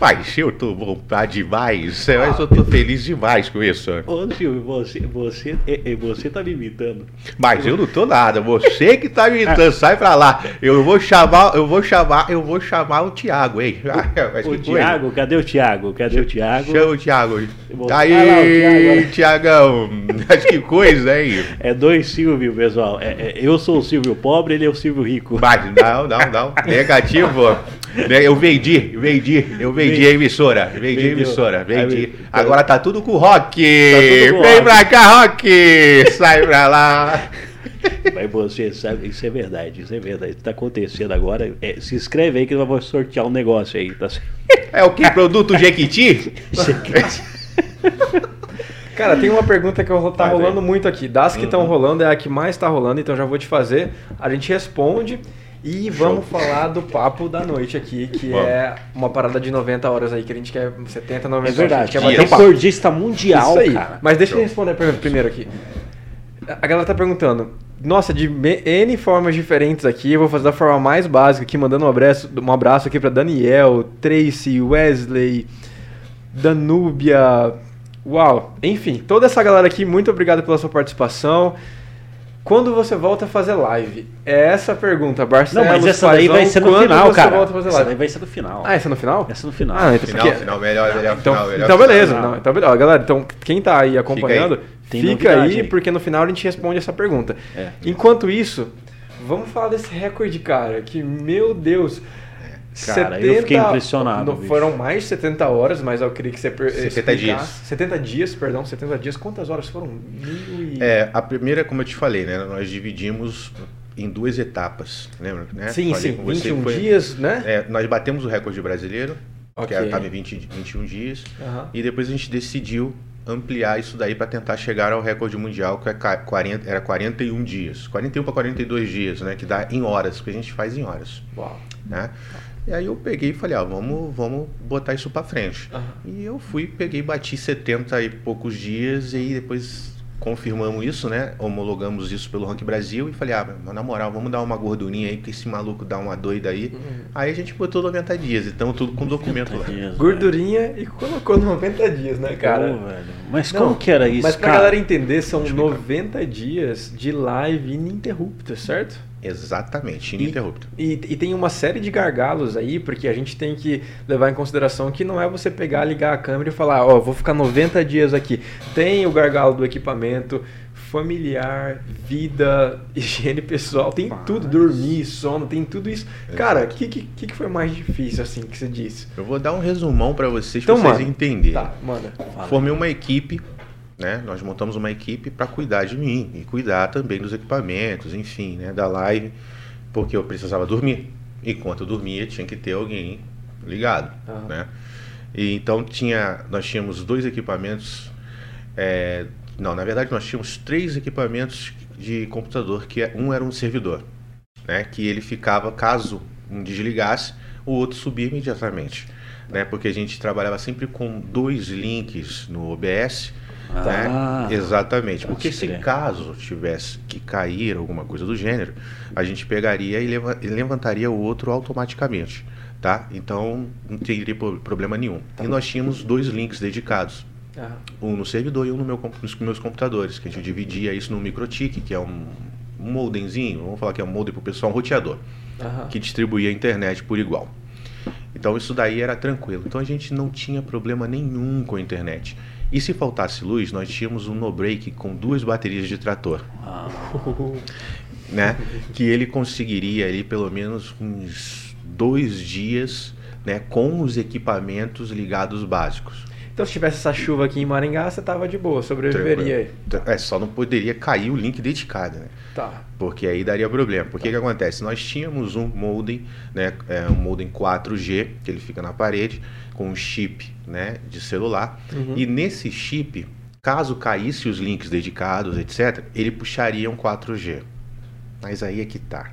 Mas eu tô vontade demais. Mas eu tô feliz demais com isso. Ô Silvio, você, você, é, é, você tá me imitando. Mas eu não tô nada. Você que tá me imitando. Sai pra lá. Eu vou chamar, eu vou chamar, eu vou chamar o Thiago, hein? Mas O que Thiago, cadê o Thiago? Cadê o Thiago? Chama o Thiago. vou- Ah lá, o Thiago Aí. Tiagão. Mas que coisa, hein? É dois Silvio, pessoal. É- é- eu sou o Silvio pobre, ele é o Silvio rico. Mas não, não, não. Negativo. Ne- Eu vendi, vendi, eu vendi a emissora. Vendi a emissora, vendi. Agora tá tudo com o Rock. tudo com Vem Rock. pra cá, Rock. Sai pra lá. Mas você sabe, isso é verdade, isso é verdade. Tá acontecendo agora. É, se inscreve aí que nós vamos sortear um negócio aí, tá? É o que? Produto Jequiti? Cara, tem uma pergunta que tá rolando muito aqui. Das que Uhum. estão rolando é a que mais tá rolando, então já vou te fazer. A gente responde e vamos falar do papo da noite aqui, que Vamos. é uma parada de 90 horas aí, que a gente quer 70, 90 É horas. verdade. A gente quer. Recordista mundial, Isso aí. cara. Mas deixa eu Show. responder a pergunta primeiro aqui. A galera tá perguntando. Nossa, de N formas diferentes aqui, eu vou fazer da forma mais básica aqui, mandando um abraço, um abraço aqui pra Daniel, Tracy, Wesley, Danúbia. Uau! Enfim, toda essa galera aqui, muito obrigado pela sua participação. Quando você volta a fazer live? É essa a pergunta, Não, Barcelos. mas essa daí vai ser no final, você cara. volta a fazer Essa live? daí vai ser no final. Ah, essa é no final? Essa no final. Ah, então, Final, porque- final, melhor, melhor então, final. melhor então beleza, final. não, então beleza. Galera, então quem tá aí acompanhando, fica aí, aí. porque no final a gente responde essa pergunta. É. Enquanto isso, vamos falar desse recorde, cara, que, meu Deus... Cara, eu fiquei impressionado, Não, foram mais de 70 horas, mas eu queria que você per- 70 explicasse. dias. 70 dias, perdão, 70 dias. Quantas horas foram? Mil. É, a primeira, como eu te falei, né? Nós dividimos em duas etapas, lembra? Né? sim, Falei sim, com você, 21 foi- dias, né? É, nós batemos o recorde brasileiro, Ok. que estava em 20, 21 dias, Aham. e depois a gente decidiu ampliar isso daí para tentar chegar ao recorde mundial, que é ca- 40, era 41 dias. 41 para 42 dias, né? Que dá em horas, porque a gente faz em horas, Uau. né? E aí eu peguei e falei, ó, vamos, vamos botar isso para frente. Aham. E eu fui, peguei, bati 70 e poucos dias e aí depois confirmamos isso, né? Homologamos isso pelo Rank Brasil e falei, ah, mas na moral, vamos dar uma gordurinha aí, porque esse maluco dá uma doida aí. Uhum. Aí a gente botou 90 dias, então tudo com documento lá. Dias, Gordurinha e colocou 90 dias, né, cara? Pô, velho. Mas Não, como que era isso, Mas pra cara? galera entender, são Deixa eu explicar. 90 dias de live ininterrupta, certo? Exatamente, ininterrupto. E, e tem uma série de gargalos aí, porque a gente tem que levar em consideração que não é você pegar, ligar a câmera e falar, ó, vou ficar 90 dias aqui. Tem o gargalo do equipamento, familiar, vida, higiene pessoal, tem Rapaz. tudo, dormir, sono, tem tudo isso. Cara, o que, que, que foi mais difícil, assim, que você disse? Eu vou dar um resumão para vocês, Então, pra vocês mano, entenderem. Tá. Fala. Formei uma equipe, né? Nós montamos uma equipe para cuidar de mim e cuidar também dos equipamentos, enfim, né? Da live, porque eu precisava dormir. Enquanto eu dormia, tinha que ter alguém ligado, Aham. né? E então tinha, nós tínhamos dois equipamentos, é, não, na verdade nós tínhamos três equipamentos de computador, que é- um era um servidor, né? Que ele ficava, caso um desligasse, o outro subia imediatamente, né? Porque a gente trabalhava sempre com dois links no OBS, Ah, né? Exatamente. pode Porque se crer. caso tivesse que cair alguma coisa do gênero, a gente pegaria e leva- e levantaria o outro automaticamente, tá? Então não teria pro- problema nenhum. Tá E nós tínhamos dois links dedicados, Ah, um no servidor e um no meu, nos meus computadores, que a gente dividia isso no microtik, que é um, modemzinho, vamos falar que é um modem para o pessoal, um roteador aham. que distribuía a internet por igual. Então isso daí era tranquilo. Então a gente não tinha problema nenhum com a internet. E se faltasse luz, nós tínhamos um no-break com duas baterias de trator, ah, né? que ele conseguiria ali pelo menos uns dois dias né, com os equipamentos ligados básicos. Então se tivesse essa chuva aqui em Maringá, você tava de boa, sobreviveria aí. É, só não poderia cair o link dedicado, né? Tá. Porque aí daria problema. Porque o que acontece? Nós tínhamos um modem, né, é, um modem 4G, que ele fica na parede, com um chip né, de celular. Uhum. E nesse chip, caso caísse os links dedicados, etc., ele puxaria um 4G. Mas aí é que tá.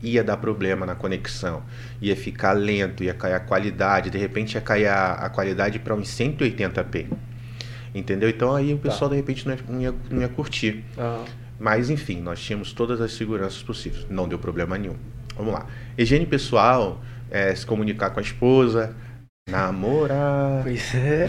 Ia dar problema na conexão, ia ficar lento, ia cair a qualidade, de repente ia cair a, a qualidade para uns 180p. Entendeu? Então aí o Tá. pessoal de repente não ia, não ia, não ia curtir. Ah, Mas enfim, nós tínhamos todas as seguranças possíveis. Não deu problema nenhum. Vamos lá. Higiene pessoal, é, se comunicar com a esposa, namorar. Pois é.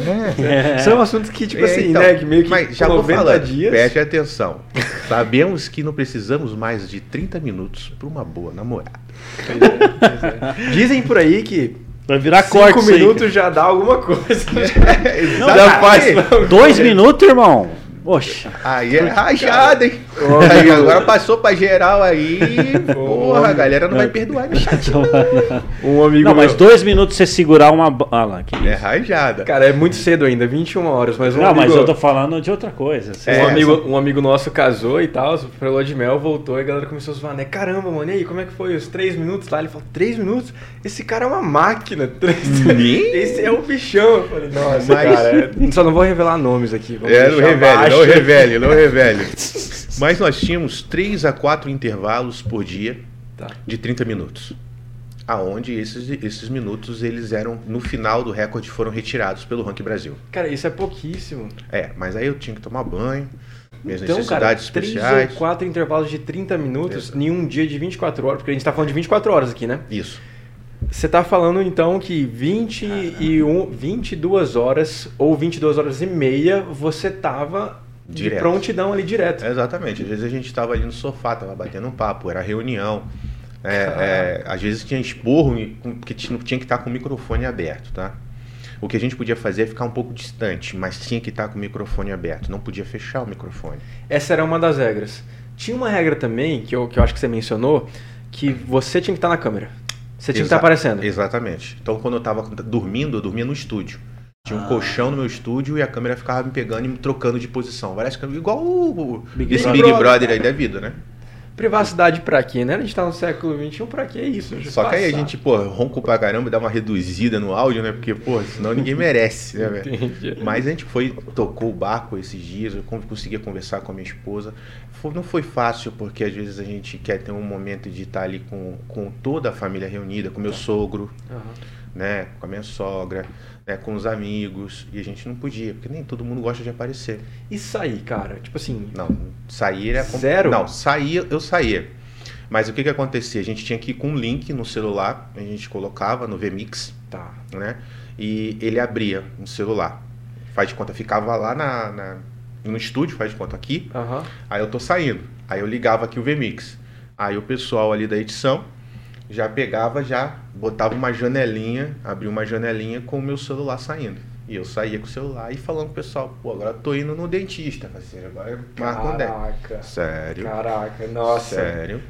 É. São assuntos que, tipo É, assim, então, né? Que meio que Mas já vou 90 falando, dias. preste atenção. Sabemos que não precisamos mais de 30 minutos para uma boa namorada. Pois é, pois é. Dizem por aí que Vai virar cinco corte isso aí, minutos já dá alguma coisa. Não, já faz. Dois minutos, irmão? Poxa. Aí é rajada, hein? Aí agora passou pra geral aí. Porra, a galera não vai perdoar no chat. Um amigo Não, mas meu- dois minutos você segurar uma. Ah lá, que É isso. rajada. Cara, é muito cedo ainda, 21 horas, mas um Não, amigo... mas eu tô falando de outra coisa. Um, É. amigo, um amigo nosso casou e tal, lua de mel, voltou e a galera começou a zoar, né? Caramba, mano, e aí, como é que foi os três minutos lá? Ele falou, três minutos? Esse cara é uma máquina. Três... Esse é o bichão. Eu falei, nossa, Mas- cara, é- só não vou revelar nomes aqui. vamos É, não deixar revele, baixo. não revele, não revele. Mas nós tínhamos 3 a 4 intervalos por dia Tá. de 30 minutos. Aonde esses, esses minutos eles eram, no final do recorde, foram retirados pelo Ranking Brasil. Cara, isso é pouquíssimo. É, mas aí eu tinha que tomar banho, minhas Então, cara, necessidades três especiais. ou quatro intervalos de 30 minutos Exato. em um dia de 24 horas, porque a gente tá falando de 24 horas aqui, né? Isso. Você tá falando então que 21, 22 horas ou 22 horas e meia você tava de Direto. prontidão ali direto. Exatamente. Às vezes a gente estava ali no sofá, tava batendo um papo, era reunião. É, é, às vezes tinha esporro e- com- que tinha que estar com o microfone aberto, tá? O que a gente podia fazer é ficar um pouco distante, mas tinha que estar com o microfone aberto. Não podia fechar o microfone. Essa era uma das regras. Tinha uma regra também, que eu, que eu acho que você mencionou, que você tinha que estar na câmera. Você tinha que estar Exa- aparecendo. Exatamente. Então, quando eu estava dormindo, eu dormia no estúdio. Tinha um Ah. colchão no meu estúdio e a câmera ficava me pegando e me trocando de posição. Várias câmeras, igual o, Big esse Brother. Big Brother aí da vida, né? Privacidade pra quê, né? A gente tá no século XXI, pra que isso? Só que aí a passar. gente, pô, ronco pra caramba, dá uma reduzida no áudio, né? Porque, pô, senão ninguém merece, né, velho? Mas a gente foi, tocou o barco esses dias, eu con- conseguia conversar com a minha esposa. Não foi fácil, porque às vezes a gente quer ter um momento de estar ali com, com toda a família reunida, com meu sogro, Aham. né? Com a minha sogra, né? Com os amigos. E a gente não podia, porque nem todo mundo gosta de aparecer. E sair, cara? Tipo assim, Não, sair era... com- Zero? Não, sair, eu saía. Mas o que que acontecia? A gente tinha que ir com um link no celular, a gente colocava no VMix, tá. né? E ele abria no celular. Faz de conta, ficava lá na, na- no estúdio, faz de conta aqui. Aham. Aí eu tô saindo. Aí eu ligava aqui o VMix. Aí o pessoal ali da edição já pegava, já botava uma janelinha, abria uma janelinha com o meu celular saindo. E eu saía com o celular e falando pro pessoal, pô, agora eu tô indo no dentista. Assim, agora marca um. Caraca. Sério? Caraca, nossa. Sério?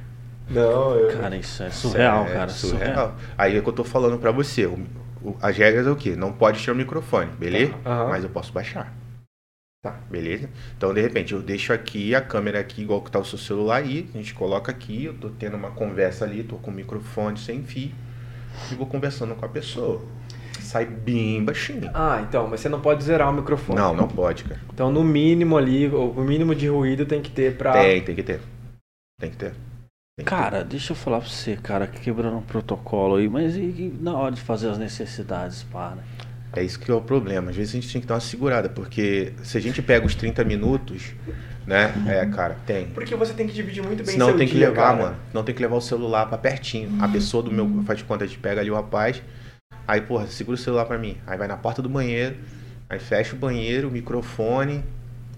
Não, eu... Cara, isso é surreal, Sério, cara. Surreal. Surreal. Aí é que eu tô falando pra você. o- o- as regras é o quê? Não pode tirar o microfone, beleza? Tá, aham. Mas eu posso baixar. Tá. Beleza? Então, de repente, eu deixo aqui a câmera aqui, igual que tá o seu celular aí. A gente coloca aqui, eu tô tendo uma conversa ali, tô com o microfone sem fio. E vou conversando com a pessoa. Sai bem baixinho. Ah, então, mas você não pode zerar o microfone. Não, não pode, cara. Então, no mínimo ali, o mínimo de ruído tem que ter pra... Tem, tem que ter. Tem que ter. Tem que Cara, deixa eu falar pra você, cara, quebrando um protocolo aí, mas e, e na hora de fazer as necessidades, para? É isso que é o problema. Às vezes a gente tem que dar uma segurada, porque se a gente pega os 30 minutos, né? É, cara, tem. Porque você tem que dividir muito bem Senão seu tem que dia, levar, cara. mano. Não tem que levar o celular pra pertinho. A pessoa do meu. Faz de conta, a gente pega ali o rapaz. Aí, porra, segura o celular pra mim. Aí vai na porta do banheiro. Aí fecha o banheiro, o microfone.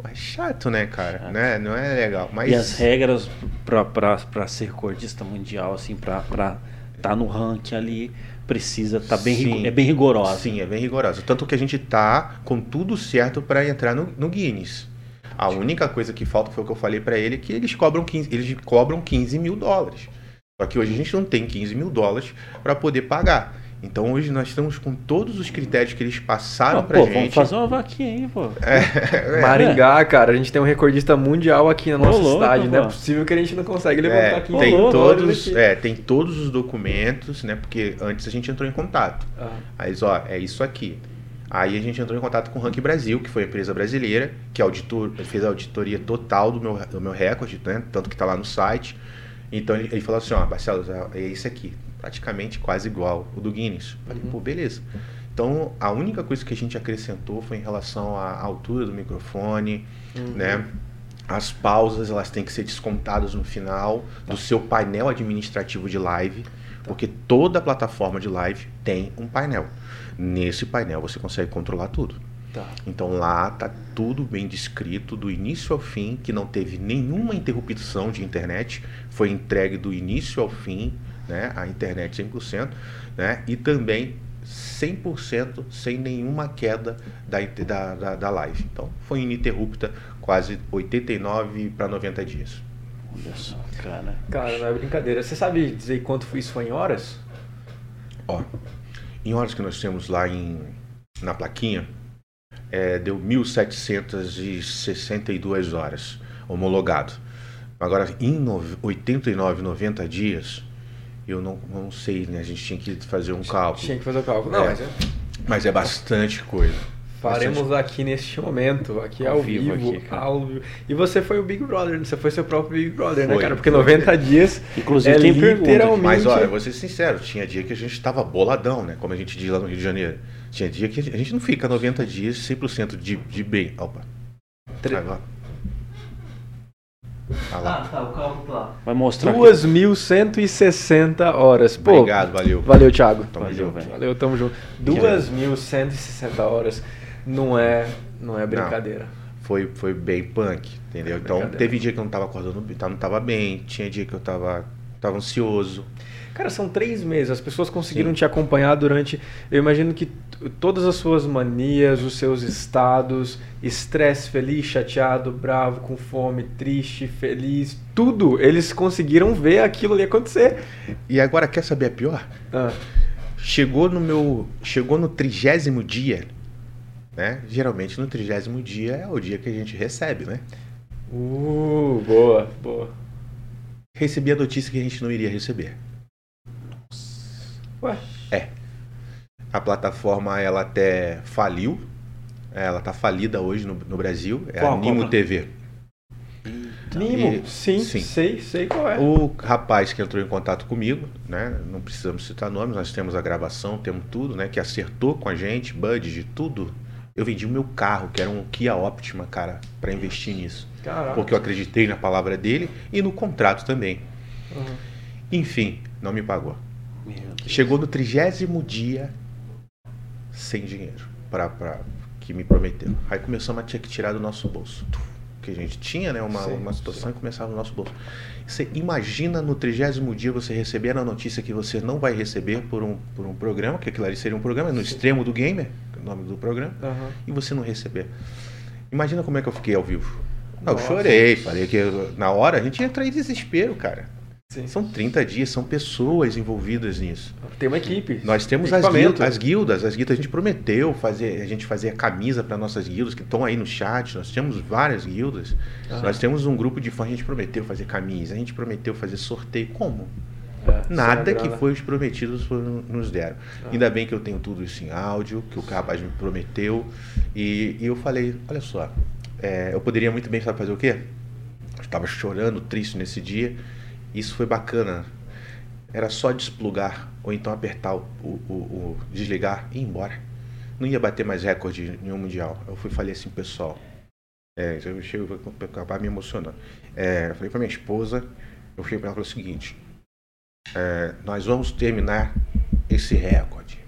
É chato, né, cara? Chato. Né? Não é legal. Mas. E as regras pra ser recordista mundial, assim, pra, pra tá no ranking ali, precisa tá bem, Sim. é bem rigorosa. Sim, é bem rigoroso. Tanto que a gente tá com tudo certo pra entrar no, no Guinness. A única coisa que falta foi o que eu falei pra ele, que eles cobram 15, eles cobram 15 mil dólares. Só que hoje a gente não tem 15 mil dólares pra poder pagar. Então hoje nós estamos com todos os critérios que eles passaram Ah, pra pô, gente. vamos fazer uma vaquinha aí, pô. É, Maringá, cara, a gente tem um recordista mundial aqui na nossa louco, cidade. Não é pô. possível que a gente não consegue É, levantar aqui. tem, louco, todos, aqui. é, tem todos os documentos, né? Porque antes a gente entrou em contato. Ah, Aí, ó, é isso aqui. Aí a gente entrou em contato com o Rank Brasil, que foi a empresa brasileira, que auditor, fez a auditoria total do meu, do meu recorde, né? Tanto que tá lá no site. Então ele, ele falou assim, ó, Barcelos, é esse aqui. Praticamente quase igual o do Guinness. Falei, Uhum. pô, beleza. Então a única coisa que a gente acrescentou foi em relação à altura do microfone, uhum. né? As pausas elas têm que ser descontadas no final do seu painel administrativo de live, porque toda plataforma de live tem um painel. Nesse painel você consegue controlar tudo. Tá. Então lá tá tudo bem descrito do início ao fim, que não teve nenhuma interrupção de internet, foi entregue do início ao fim, né, a internet 100%, né, e também 100% sem nenhuma queda da, da, da, da live. Então foi ininterrupta quase 89 para 90 dias. Olha só, cara. Cara, não é brincadeira. Você sabe dizer quanto foi isso foi em horas? Ó, em horas que nós temos lá em, na plaquinha, é, deu 1.762 horas homologado. Agora, em no- 89, 90 dias, eu não, não sei, né? A gente tinha que fazer um cálculo. Tinha que fazer o cálculo. Não, É. mas é- Mas é bastante coisa. faremos aqui neste momento, aqui ao, Ao vivo vivo. aqui, ao. E você foi o Big Brother, né? você foi seu próprio Big Brother, né, Foi, cara? Porque foi. 90 dias Inclusive é tem literalmente... Mas olha, vou ser sincero, tinha dia que a gente estava boladão, né? Como a gente diz lá no Rio de Janeiro. Tinha dia que a gente não fica 90 dias 100% de, de bem. Opa. Tre- Vai lá. Vai lá. tá, o cálculo tá lá. Vai mostrar aqui. 2.160 horas. Pô, Obrigado, valeu. Valeu, Thiago. Tamo Valeu, junto. velho. Valeu, tamo junto. 2.160 horas não é, não é brincadeira. Foi, foi bem punk, entendeu? É Então teve dia que eu não tava acordando, tá- não tava bem, tinha dia que eu tava, tava ansioso. Cara, são três meses. As pessoas conseguiram Sim. te acompanhar durante. Eu imagino que todas as suas manias, os seus estados, estresse, feliz, chateado, bravo, com fome, triste, feliz, tudo. Eles conseguiram ver aquilo ali acontecer. E agora quer saber a pior? Ah, Chegou no meu, chegou no trigésimo dia, né? Geralmente no trigésimo dia é o dia que a gente recebe, né? uh, boa, boa. Recebi a notícia que a gente não iria receber. Ué, A plataforma ela até faliu, ela tá falida hoje no, no Brasil, é Qual? a Nimo Qual? TV. Nimo, E- sim, sim. sei, sei qual é. O rapaz que entrou em contato comigo, né? Não precisamos citar nomes, nós temos a gravação, temos tudo, né? Que acertou com a gente, budget, tudo. Eu vendi o meu carro, que era um Kia Optima, cara, para investir nisso. Caraca. Porque eu acreditei na palavra dele e no contrato também. Uhum. Enfim, não me pagou. Chegou no trigésimo dia sem dinheiro para que me prometeu. Aí começamos a ter que tirar do nosso bolso. Que a gente tinha, né? Uma, Sim, uma situação e começava no nosso bolso. Você imagina no trigésimo dia você receber a notícia que você não vai receber por um, por um programa, que aquilo ali seria um programa, no extremo do gamer, é o nome do programa, Aham. e você não receber. Imagina como é que eu fiquei ao vivo. Não, eu chorei, falei que eu- na hora a gente entra em desespero, cara. Sim. São 30 dias, são pessoas envolvidas nisso. Tem uma equipe. Nós temos as, equipamento. guil- as guildas, as guildas, a gente prometeu fazer, a gente fazer a camisa para nossas guildas que estão aí no chat. Nós temos várias guildas. Aham. Nós temos um grupo de fãs, a gente prometeu fazer camisa, a gente prometeu fazer sorteio. Como? É, Nada sem a que foi os prometidos foram- nos deram. Ah. Ainda bem que eu tenho tudo isso em áudio, que o rapaz me prometeu. E, e eu falei, olha só, é, eu poderia muito bem sabe fazer o quê? Eu estava chorando, triste nesse dia. Isso foi bacana. Era só desplugar ou então apertar o, o- o- desligar e ir embora. Não ia bater mais recorde nenhum mundial. Eu fui falei assim, pessoal. É, eu chego, vou acabar me emocionando. É, eu falei pra minha esposa, eu cheguei pra ela e falei o seguinte: é, nós vamos terminar esse recorde.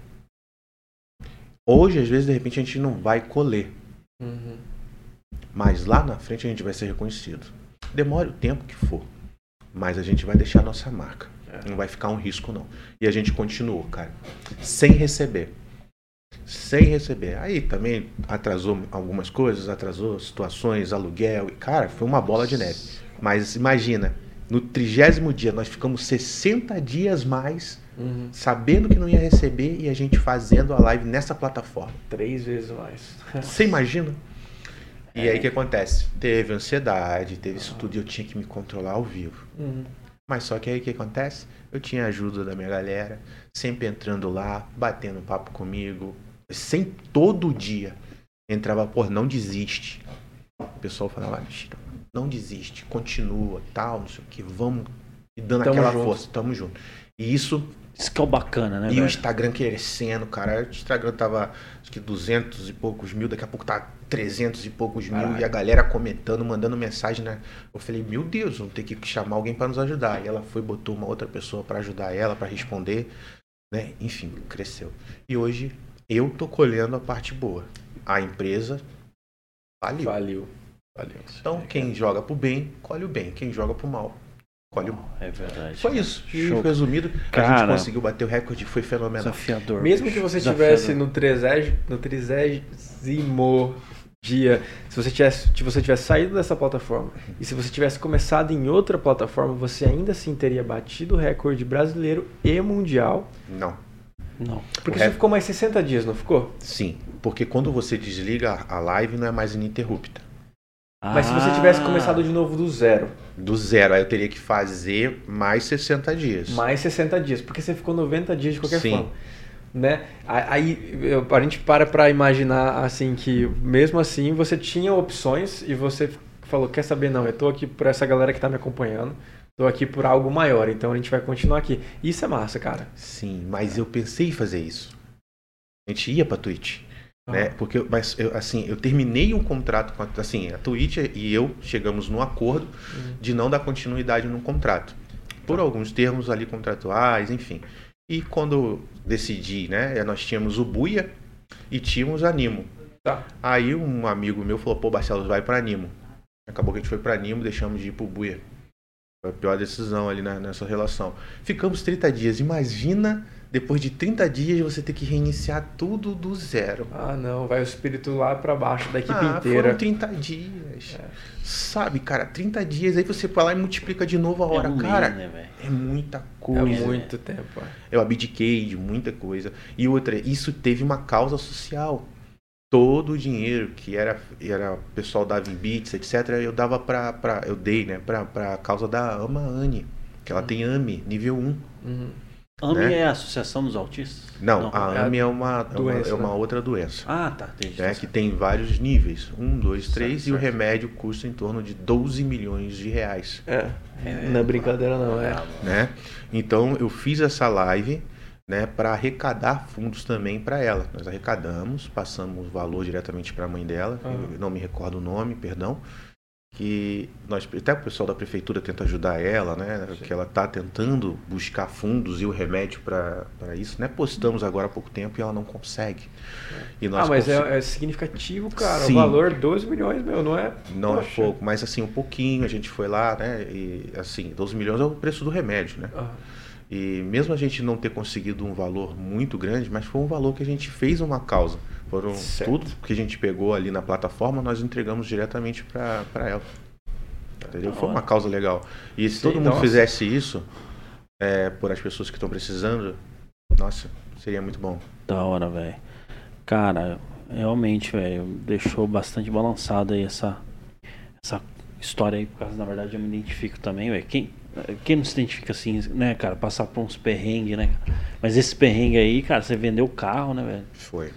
Hoje, às vezes, de repente, a gente não vai colher, Uhum. mas lá na frente a gente vai ser reconhecido. Demore o tempo que for, mas a gente vai deixar a nossa marca. É. Não vai ficar um risco, não. E a gente continuou, cara, sem receber. Sem receber. Aí também atrasou algumas coisas, atrasou situações, aluguel. e, Cara, foi uma bola de neve. Mas imagina, no trigésimo dia nós ficamos 60 dias mais Uhum. sabendo que não ia receber e a gente fazendo a live nessa plataforma. Três vezes mais. Você imagina? E aí o que acontece? Teve ansiedade, teve isso tudo e eu tinha que me controlar ao vivo. Uhum. Mas só que aí o que acontece? Eu tinha ajuda da minha galera, sempre entrando lá, batendo papo comigo, sem todo dia. Entrava, pô, não desiste. O pessoal falava, "Chico, não desiste, continua, tal, não sei o que, vamos. E dando Tamo aquela junto. força, tamo junto. E isso Isso que é o bacana, né, e o velho? Instagram crescendo, cara. O Instagram tava acho que 200 e poucos mil, daqui a pouco tá 300 e poucos mil Caralho. e a galera comentando, mandando mensagem, né? Eu falei, meu Deus, vamos ter que chamar alguém para nos ajudar. E ela foi, botou uma outra pessoa para ajudar ela, para responder, né? Enfim, cresceu. E hoje eu tô colhendo a parte boa. A empresa faliu. Valeu. Valeu. Então, quem joga pro bem, colhe o bem. Quem joga pro mal, colhe o mal. É verdade. Só isso. E Show. resumido, a Cara. gente conseguiu bater o recorde, foi fenomenal. Desafiador. Mesmo que você estivesse no 30 no trigésimo dia, se você tivesse, se você tivesse saído dessa plataforma e se você tivesse começado em outra plataforma, você ainda assim teria batido o recorde brasileiro e mundial. Não. Não. Porque rec- você ficou mais 60 dias, não ficou? Sim, porque quando você desliga a live não é mais ininterrupta. Mas se você Ah. tivesse começado de novo do zero, Do zero, aí eu teria que fazer mais 60 dias. mais 60 dias, porque você ficou 90 dias de qualquer Sim. forma. Né? Aí a gente para pra imaginar assim que mesmo assim você tinha opções e você falou, quer saber não, eu tô aqui por essa galera que tá me acompanhando, tô aqui por algo maior, então a gente vai continuar aqui. Isso é massa, cara. Sim, mas eu pensei em fazer isso. A gente ia pra Twitch, né? Porque, mas eu, assim, eu terminei um contrato com a, assim, a Twitch e eu chegamos num acordo de não dar continuidade no contrato. Por alguns termos ali contratuais, enfim. E quando decidi, né? Nós tínhamos o Buia e tínhamos a Nimo. Tá. Aí um amigo meu falou, pô, Barcelos, vai pra Nimo. Acabou que a gente foi pra Nimo, deixamos de ir pro Buia. Foi a pior decisão ali na- nessa relação. Ficamos 30 dias. Imagina, depois de 30 dias, você ter que reiniciar tudo do zero. Ah, não, vai o espírito lá pra baixo da equipe ah, inteira. foram 30 dias. Sabe, cara, 30 dias, aí você vai lá e multiplica de novo a hora. É um mês, cara, né, velho? é muita É coisa. muito tempo. é. Eu abdiquei de muita coisa. E outra, isso teve uma causa social. Todo o dinheiro que era, era o pessoal dava em bits, etc., eu dava pra, pra eu dei, né, pra, pra causa da Ama Anne, que ela tem AMI, nível 1. Uhum. AMI né? é a Associação dos Autistas? Não, a é a AMI é uma, é uma, doença, é uma né? outra doença. Ah, tá. Entendi. né, que tem vários níveis, um, dois, três, Certo, e o remédio custa em torno de 12 milhões de reais. É. É, não é brincadeira não, é. Né? Então eu fiz essa live, né, para arrecadar fundos também para ela. Nós arrecadamos, passamos o valor diretamente para a mãe dela, Ah. eu não me recordo o nome, perdão. Que nós, até o pessoal da prefeitura tenta ajudar ela, né? Que ela está tentando buscar fundos e o remédio para isso, né? Postamos agora há pouco tempo e ela não consegue. E nós Ah, mas consi- é, é significativo, cara. Sim. O valor 12 milhões, meu, não é? Não é Poxa. pouco, mas assim, um pouquinho, a gente foi lá, né? E assim, 12 milhões é o preço do remédio, né? Ah, E mesmo a gente não ter conseguido um valor muito grande, mas foi um valor que a gente fez uma causa. Foram Certo. tudo que a gente pegou ali na plataforma, nós entregamos diretamente para ela. Entendeu? Da Foi uma causa legal. E se Sim, todo mundo nossa. fizesse isso é, por as pessoas que estão precisando, nossa, seria muito bom. Da hora, velho. Cara, realmente, velho, deixou bastante balançada aí essa, essa história aí, por causa, na verdade, eu me identifico também, velho. Quem, quem não se identifica assim, né, cara? Passar por uns perrengues, né? Mas esse perrengue aí, cara, você vendeu o carro, né, velho? Foi.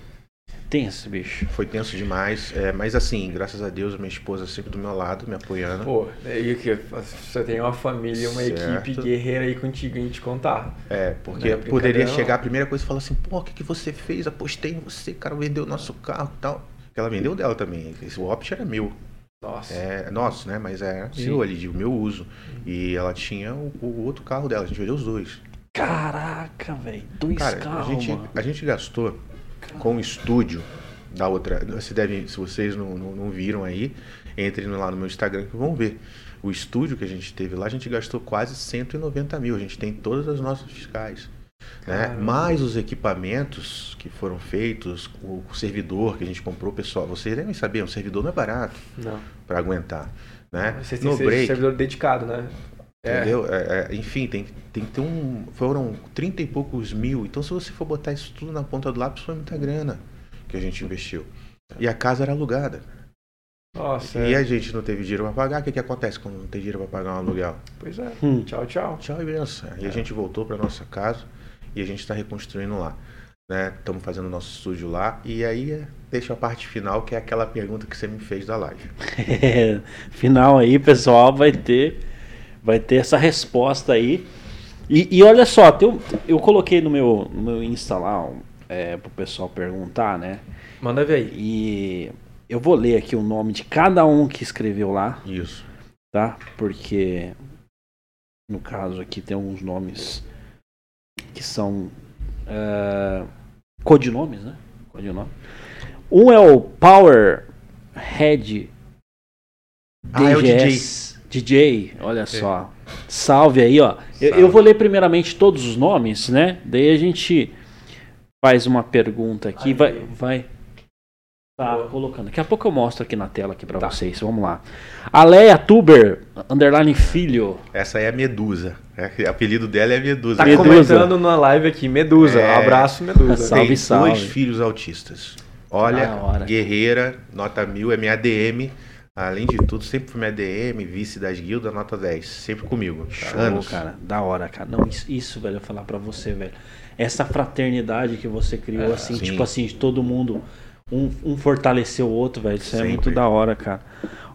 Esse bicho. Foi tenso demais. é, mas assim, graças a Deus, minha esposa sempre do meu lado, me apoiando. Pô, e que você tem uma família, uma Certo. equipe guerreira aí contigo em te contar. É, porque é poderia chegar a primeira coisa e falar assim, pô, o que, que você fez? Apostei em você, cara, vendeu o nosso carro e tal. Porque ela vendeu dela também. Esse option era meu. Nossa. É nosso, né? Mas é Sim. meu ali, de meu uso. E ela tinha o, o outro carro dela, a gente vendeu os dois. Caraca, velho. Dois Cara, carros, a, gente, mano. a gente gastou com o estúdio da outra. Você deve, se vocês não, não, não viram aí, entrem lá no meu Instagram que vão ver. O estúdio que a gente teve lá, a gente gastou quase 190 mil. A gente tem todas as nossas fiscais. Né? Mais os equipamentos que foram feitos, o, servidor que a gente comprou, pessoal. Vocês devem saber, um servidor não é barato para aguentar. Né? Vocês têm No que ser break, servidor dedicado, né? É. Entendeu? É, é, enfim, tem, tem que ter um. Foram 30 e poucos mil. Então, se você for botar isso tudo na ponta do lápis, foi muita grana que a gente investiu. E a casa era alugada. Nossa. E é. a gente não teve dinheiro para pagar. O que, que acontece quando não tem dinheiro para pagar um aluguel? Pois é. Hum. Tchau, tchau. Tchau e benção. E a gente voltou para nossa casa e a gente está reconstruindo lá. Estamos fazendo o nosso estúdio lá. E aí é, deixa a parte final, que é aquela pergunta que você me fez da live. É, final aí, pessoal, vai ter vai ter essa resposta aí. E, e olha só, um- eu coloquei no meu, no meu Insta lá é, pro pessoal perguntar, né? Manda ver aí. E eu vou ler aqui o nome de cada um que escreveu lá, Isso. tá? Porque no caso aqui tem alguns nomes que são é, codinomes, né? Codinome. Um é o Power Head Ah, é o DGS. DJ, olha só. Salve aí, ó. Eu, Salve. eu vou ler primeiramente todos os nomes, né? Daí a gente faz uma pergunta aqui, Aí. vai, vai tá Boa. colocando. Daqui a pouco eu mostro aqui na tela aqui para vocês. Vamos lá. Aleia Tuber, underline filho. Essa aí é a Medusa. É, o apelido dela é Medusa. Tá Medusa. comentando na live aqui, Medusa. É. Um abraço, Medusa. Salve, Tem salve. dois filhos autistas. Olha, guerreira, nota mil, é minha ADM. Além de tudo, sempre foi minha ADM, vice das guildas, nota 10. Sempre comigo. Show, Anos. cara. Da hora, cara. Não, isso, isso, velho, eu falar pra você, velho. Essa fraternidade que você criou, É, assim, sim. tipo assim, de todo mundo. Um, um fortaleceu o outro, velho. Isso é Sempre. muito da hora, cara.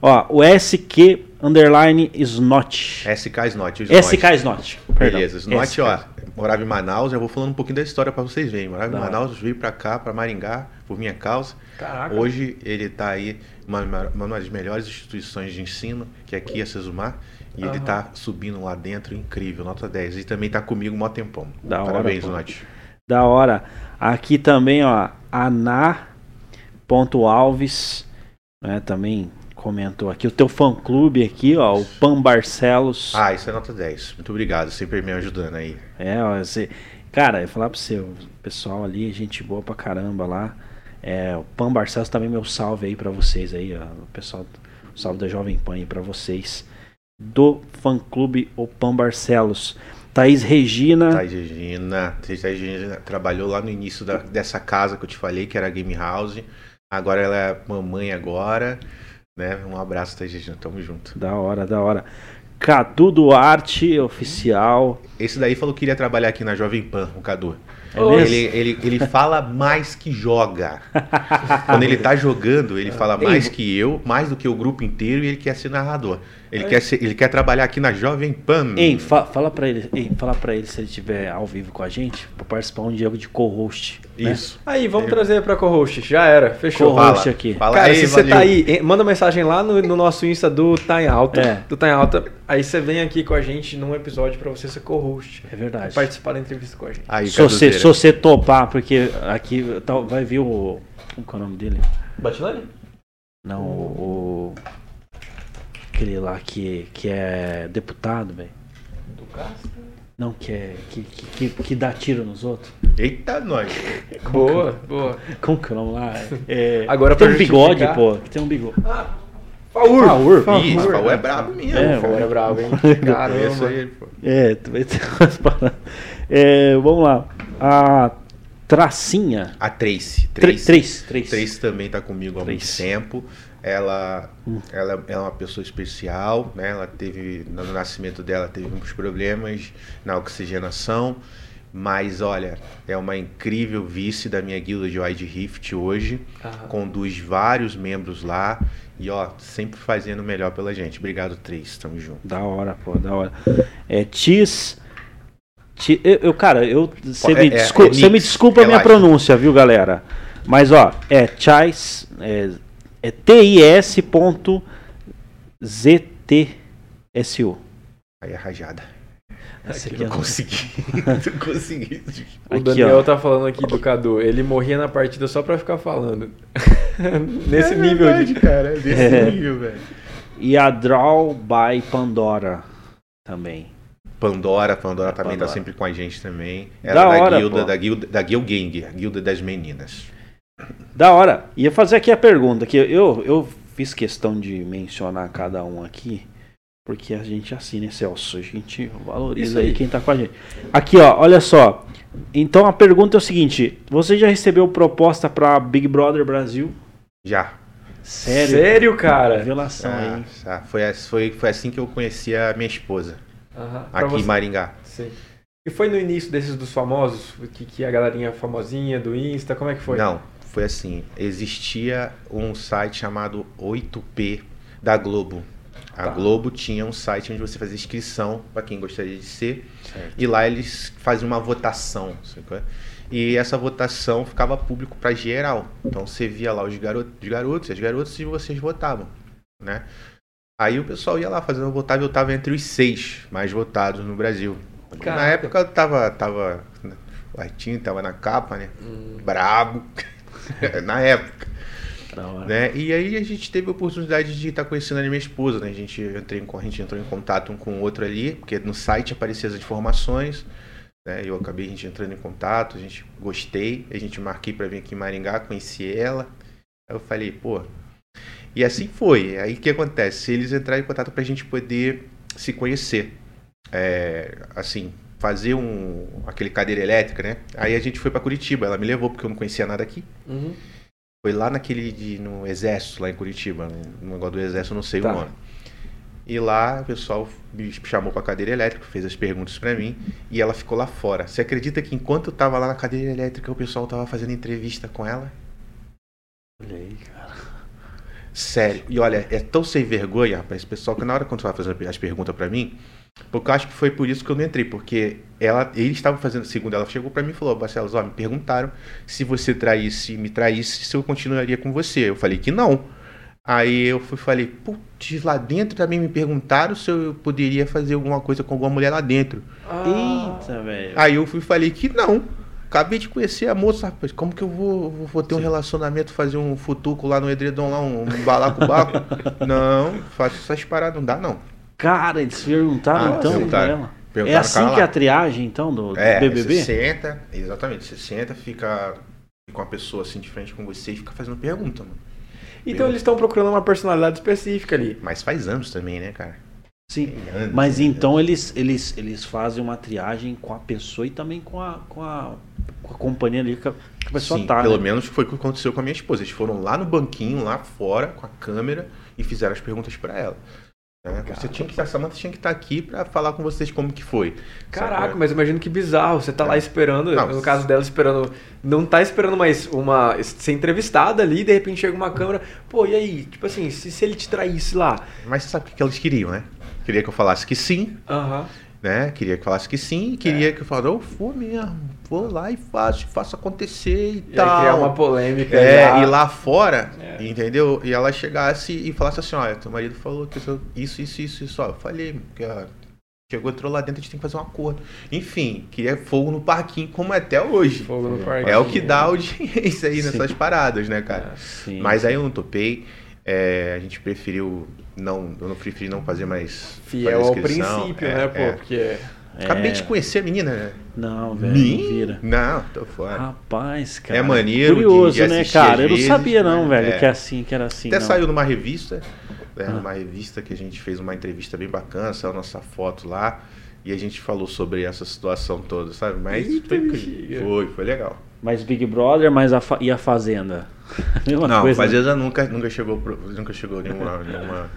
Ó, o SQ underline Snot. SK Snot. SK Snot. Beleza, Snot, SK. ó, morava em Manaus, já vou falando um pouquinho da história pra vocês verem. Morava Da em hora. Manaus, veio pra cá, pra Maringá, por minha causa. Caraca. Hoje ele tá aí, uma, uma das melhores instituições de ensino, que é aqui a Sesumar, e ele tá subindo lá dentro, incrível, nota 10. E também tá comigo mó tempão. Da hora, Parabéns. Snot. Da hora. Aqui também, ó, Ana.alves, né, também comentou aqui. O teu fã-clube aqui, ó, o Pan Barcelos. Ah, isso é nota 10. Muito obrigado, sempre me ajudando aí. É, ó, você... Cara, eu falar pra você, o pessoal ali, gente boa pra caramba lá. É, o Pan Barcelos também meu salve aí pra vocês aí, ó. O pessoal, salve da Jovem Pan aí pra vocês. Do fã clube O Pan Barcelos. Thaís Regina. Thais Regina, Thais Regina trabalhou lá no início da- dessa casa que eu te falei, que era a Game House. Agora ela é mamãe agora, né? Um abraço, Thais Regina, tamo junto. Da hora, da hora. Cadu Duarte, oficial. Esse daí falou que iria trabalhar aqui na Jovem Pan, o Cadu. É? Ele, ele, ele fala mais que joga. Quando ele tá jogando, ele fala mais que eu, mais do que o grupo inteiro, e ele quer ser narrador. Ele, quer, ser- ele quer trabalhar aqui na Jovem Pan. Ei, fa- fala pra ele, ei, fala para ele se ele estiver ao vivo com a gente, pra participar um dia de co-host. né? Isso. Aí, vamos trazer pra co-host. Já era, fechou. Co-host. Aqui. Fala Cara, aí, se você valeu. tá aí, manda mensagem lá no, no nosso Insta do Tá em Alta. É. Do Tá em Alta. Aí você vem aqui com a gente num episódio pra você ser co-host. É verdade. Participar da entrevista com a gente. Aí, Se você, se você topar, porque aqui tá- vai vir o. Como que é o nome dele? Batilani? Não, o. o- Aquele lá que, que é deputado, velho. Do Castro. Não, que é. Que, que, que, que dá tiro nos outros. Eita, nós. Boa, boa. Como que é o nome lá? É, Agora que tem um bigode, pô. Que tem um bigode. Faur! Faur. Ih, esse Paul é brabo mesmo. É, Faur é bravo, hein? Caramba. ele, pô. É, tu vai ter umas paradas. É, vamos lá. A Tracinha. A Tracy. Três. Três. Três. Tracy também tá comigo há muito Três. tempo. Ela, Hum. ela é uma pessoa especial, né? Ela teve, no nascimento dela, teve uns problemas na oxigenação. Mas olha, é uma incrível vice da minha guilda de Wide Rift hoje. Aham. Conduz vários membros lá. E ó, sempre fazendo o melhor pela gente. Obrigado, Tracy. Tamo junto. Da hora, pô, da hora. É Tis. Ti- Eu, eu, cara, eu. Você É- me, é- descul- é você me desculpa a minha pronúncia, viu, galera? Mas, ó, é Chais. É, é TIS.ZTSU. Aí é rajada. Essa Aqui aqui é Não consegui. Não consegui. O Aqui, Daniel ó. tá falando aqui do Cadu. Ele morria na partida só pra ficar falando. Nesse É nível verdade, de. cara. Desse É. nível, velho. E a Draw by Pandora também. Pandora, Pandora também Pandora. tá sempre com a gente também. Da Ela é da hora, guilda, pô. da guilda, da Guild Gang, a guilda das meninas. Da hora. Ia fazer aqui a pergunta, que eu, eu fiz questão de mencionar cada um aqui, porque a gente assim, né, Celso? A gente valoriza aí. aí. quem tá com a gente. Aqui, ó, olha só. Então a pergunta é o seguinte: você já recebeu proposta pra Big Brother Brasil? Já. Sério? Sério, cara? Revelação Ah, aí. tá. foi, foi, foi assim que eu conheci a minha esposa, Aham. Aqui em Maringá. Sim. E foi no início desses dos famosos? Que, que a galerinha famosinha do Insta, como é que foi? Não, foi assim. Existia um site chamado 8P da Globo. A Tá. Globo tinha um site onde você fazia inscrição para quem gostaria de ser. Certo. E lá eles faziam uma votação. sabe? E essa votação ficava público para geral. Então você via lá os garotos, os garotos e as garotas e vocês votavam. Né? Aí o pessoal ia lá fazendo votar e eu tava entre os seis mais votados no Brasil. Na Caraca. época eu tava. tava né, o Artinho tava na capa, né? Hum. Brabo. na época. Né? E aí a gente teve a oportunidade de estar conhecendo a minha esposa, né? A gente, entrei em, a gente entrou em contato um com o outro ali, porque no site apareciam as informações, né? Eu acabei a gente entrando em contato, a gente gostei, a gente marquei para vir aqui em Maringá, conheci ela. Aí eu falei, pô. E assim foi. Aí o que acontece? Eles entraram em contato pra gente poder se conhecer. É, assim, fazer um aquele cadeira elétrica, né? Aí a gente foi para Curitiba, ela me levou porque eu não conhecia nada aqui. Uhum. Foi lá naquele de, no exército, lá em Curitiba, no negócio do exército, não sei Tá. o nome. E lá o pessoal me chamou pra cadeira elétrica, fez as perguntas pra mim e ela ficou lá fora. Você acredita que enquanto eu tava lá na cadeira elétrica, o pessoal tava fazendo entrevista com ela? Olha aí, cara. Sério. E olha, é tão sem vergonha, rapaz, esse pessoal, que na hora quando vai fazendo as perguntas pra mim, porque eu acho que foi por isso que eu não entrei, porque ela, eles estavam fazendo, segundo ela chegou pra mim e falou, Barcelos, ó, me perguntaram se você traísse, me traísse, se eu continuaria com você. Eu falei que não. Aí eu fui falei, putz, lá dentro também me perguntaram se eu poderia fazer alguma coisa com alguma mulher lá dentro. Ah, Eita, velho. Aí eu fui falei que não. Acabei de conhecer a moça, rapaz. Como que eu vou, vou- vou ter um relacionamento, fazer um futuco lá no edredom, lá, um, um balacobaco? não, faço essas paradas, não dá não. Cara, eles perguntaram Ah, então perguntaram. pra ela. É Perguntaram, assim cara, que é a triagem, então, do, do É, BBB? você senta, exatamente, você senta, fica com a pessoa assim de frente com você e fica fazendo pergunta, mano. Então eles estão procurando uma personalidade específica ali. Mas faz anos também, né, cara? Sim. Anos, Mas né? então eles, eles, eles fazem uma triagem com a pessoa e também com a, com a, com a companhia ali que a, pessoa Sim, tá. pelo né? menos foi o que aconteceu com a minha esposa. Eles foram lá no banquinho, lá fora, com a câmera e fizeram as perguntas pra ela. Né? Você tinha que, a Samantha tinha que estar aqui pra falar com vocês como que foi. Caraca, Sabe? mas imagina que bizarro. Você tá lá esperando, Não, no caso dela, esperando. Não tá esperando mais uma. ser entrevistada ali, de repente chega uma câmera. Pô, e aí? Tipo assim, se, se ele te traísse lá. Mas sabe o que que eles queriam, né? Queria que eu falasse que sim, Aham. Né? Queria que falasse que sim, queria que eu falasse, eu vou mesmo, vou lá e faço, faço acontecer e, E tal. aí criar uma polêmica. É, já. e lá fora, É. entendeu? E ela chegasse e falasse assim, olha, teu marido falou que isso, isso, isso, isso, isso. Ó, eu falei, que chegou, entrou lá dentro, a gente tem que fazer um acordo. Enfim, queria fogo no parquinho, como é até hoje. Fogo no parquinho. É o que dá audiência aí Sim. nessas paradas, né, cara? Sim. Mas aí eu não topei. É, a gente preferiu não, eu não preferi não fazer mais Fiel ao princípio, É, né, pô? é. Porque. É. Acabei de conhecer a menina, né? Não, velho, não vira. Não, tô fora. Rapaz, cara. É maneiro Curioso, de- de né, cara? Eu não sabia, não, né? velho, É. que é assim, que era assim. Até não. saiu numa revista, né, Ah. numa revista que a gente fez uma entrevista bem bacana, saiu a nossa foto lá e a gente falou sobre essa situação toda, sabe? Mas Eita, foi, foi, foi legal. Mas Big Brother, mas a e a Fazenda? Mesma Não, coisa. né? Fazenda nunca, nunca chegou, nunca chegou nenhuma, nenhuma,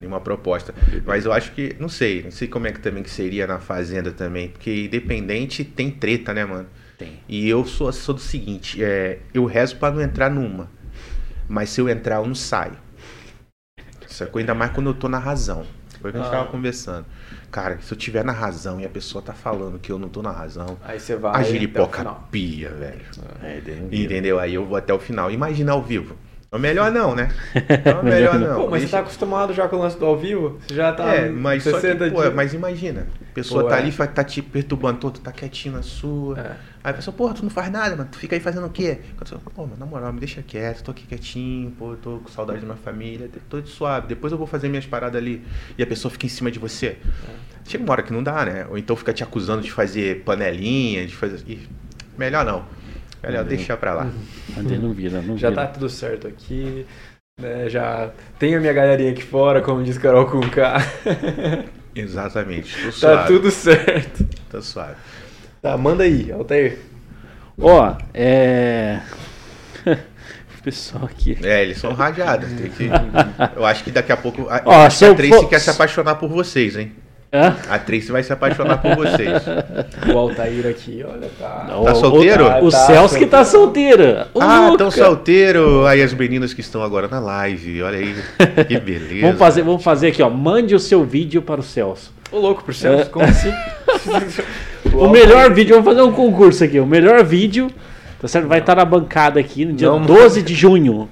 nenhuma proposta. Mas eu acho que, não sei, não sei como é que também que seria na Fazenda também, porque independente tem treta, né, mano? Tem. E eu sou, sou do seguinte, é, eu rezo pra não entrar numa. Mas se eu entrar, eu não saio. Sacou? Ainda mais quando eu tô na razão. Foi o que a gente Ah. tava conversando. Cara, se eu tiver na razão e a pessoa tá falando que eu não tô na razão, Aí você vai. a giripoca pia, velho. É. Entendeu? Aí eu vou até o final. Imagina ao vivo. É melhor não, né? É melhor não. Pô, mas você Deixa- tá acostumado já com o lance do ao vivo? Você já tá. É, mas só que, 60 pô, mas imagina. A pessoa Pô, tá é. ali, tá te perturbando todo, tá quietinho na sua. É. Aí a pessoa, porra, tu não faz nada, mano. Tu fica aí fazendo o quê? Pô, mas na moral, me deixa quieto, tô aqui quietinho, pô, eu tô com saudade da minha família, tô de suave. Depois eu vou fazer minhas paradas ali. E a pessoa fica em cima de você. É. Chega uma hora que não dá, né? Ou então fica te acusando de fazer panelinha, de fazer. Ih, melhor não. Melhor Uhum. deixar pra lá. Daí não vira, não Já vira. tá tudo certo aqui. Né, já tem a minha galerinha aqui fora, como diz Carol com K. Exatamente. Tô tá suave. tudo certo. Tô suave. Tá, manda aí, Altair. Ó, é. o pessoal aqui. É, eles são rajados. Tem que... Eu acho que daqui a pouco. A, Ó, que a Tracy for- quer se apaixonar por vocês, hein? Hã? A Tracy vai se apaixonar por vocês. O Altair aqui, olha, tá. Não, Tá o- solteiro? O, o Tá Celso que tá solteiro. O Ah, Luca. tão solteiro. Aí as meninas que estão agora na live. Olha aí. Que beleza. Vamos fazer, vamos fazer aqui, ó. Mande o seu vídeo para o Celso. Ô, louco, pro Celso, como assim? O melhor vídeo, vamos fazer um concurso aqui. O melhor vídeo, tá certo? Vai estar na bancada aqui no dia Não, 12 de junho.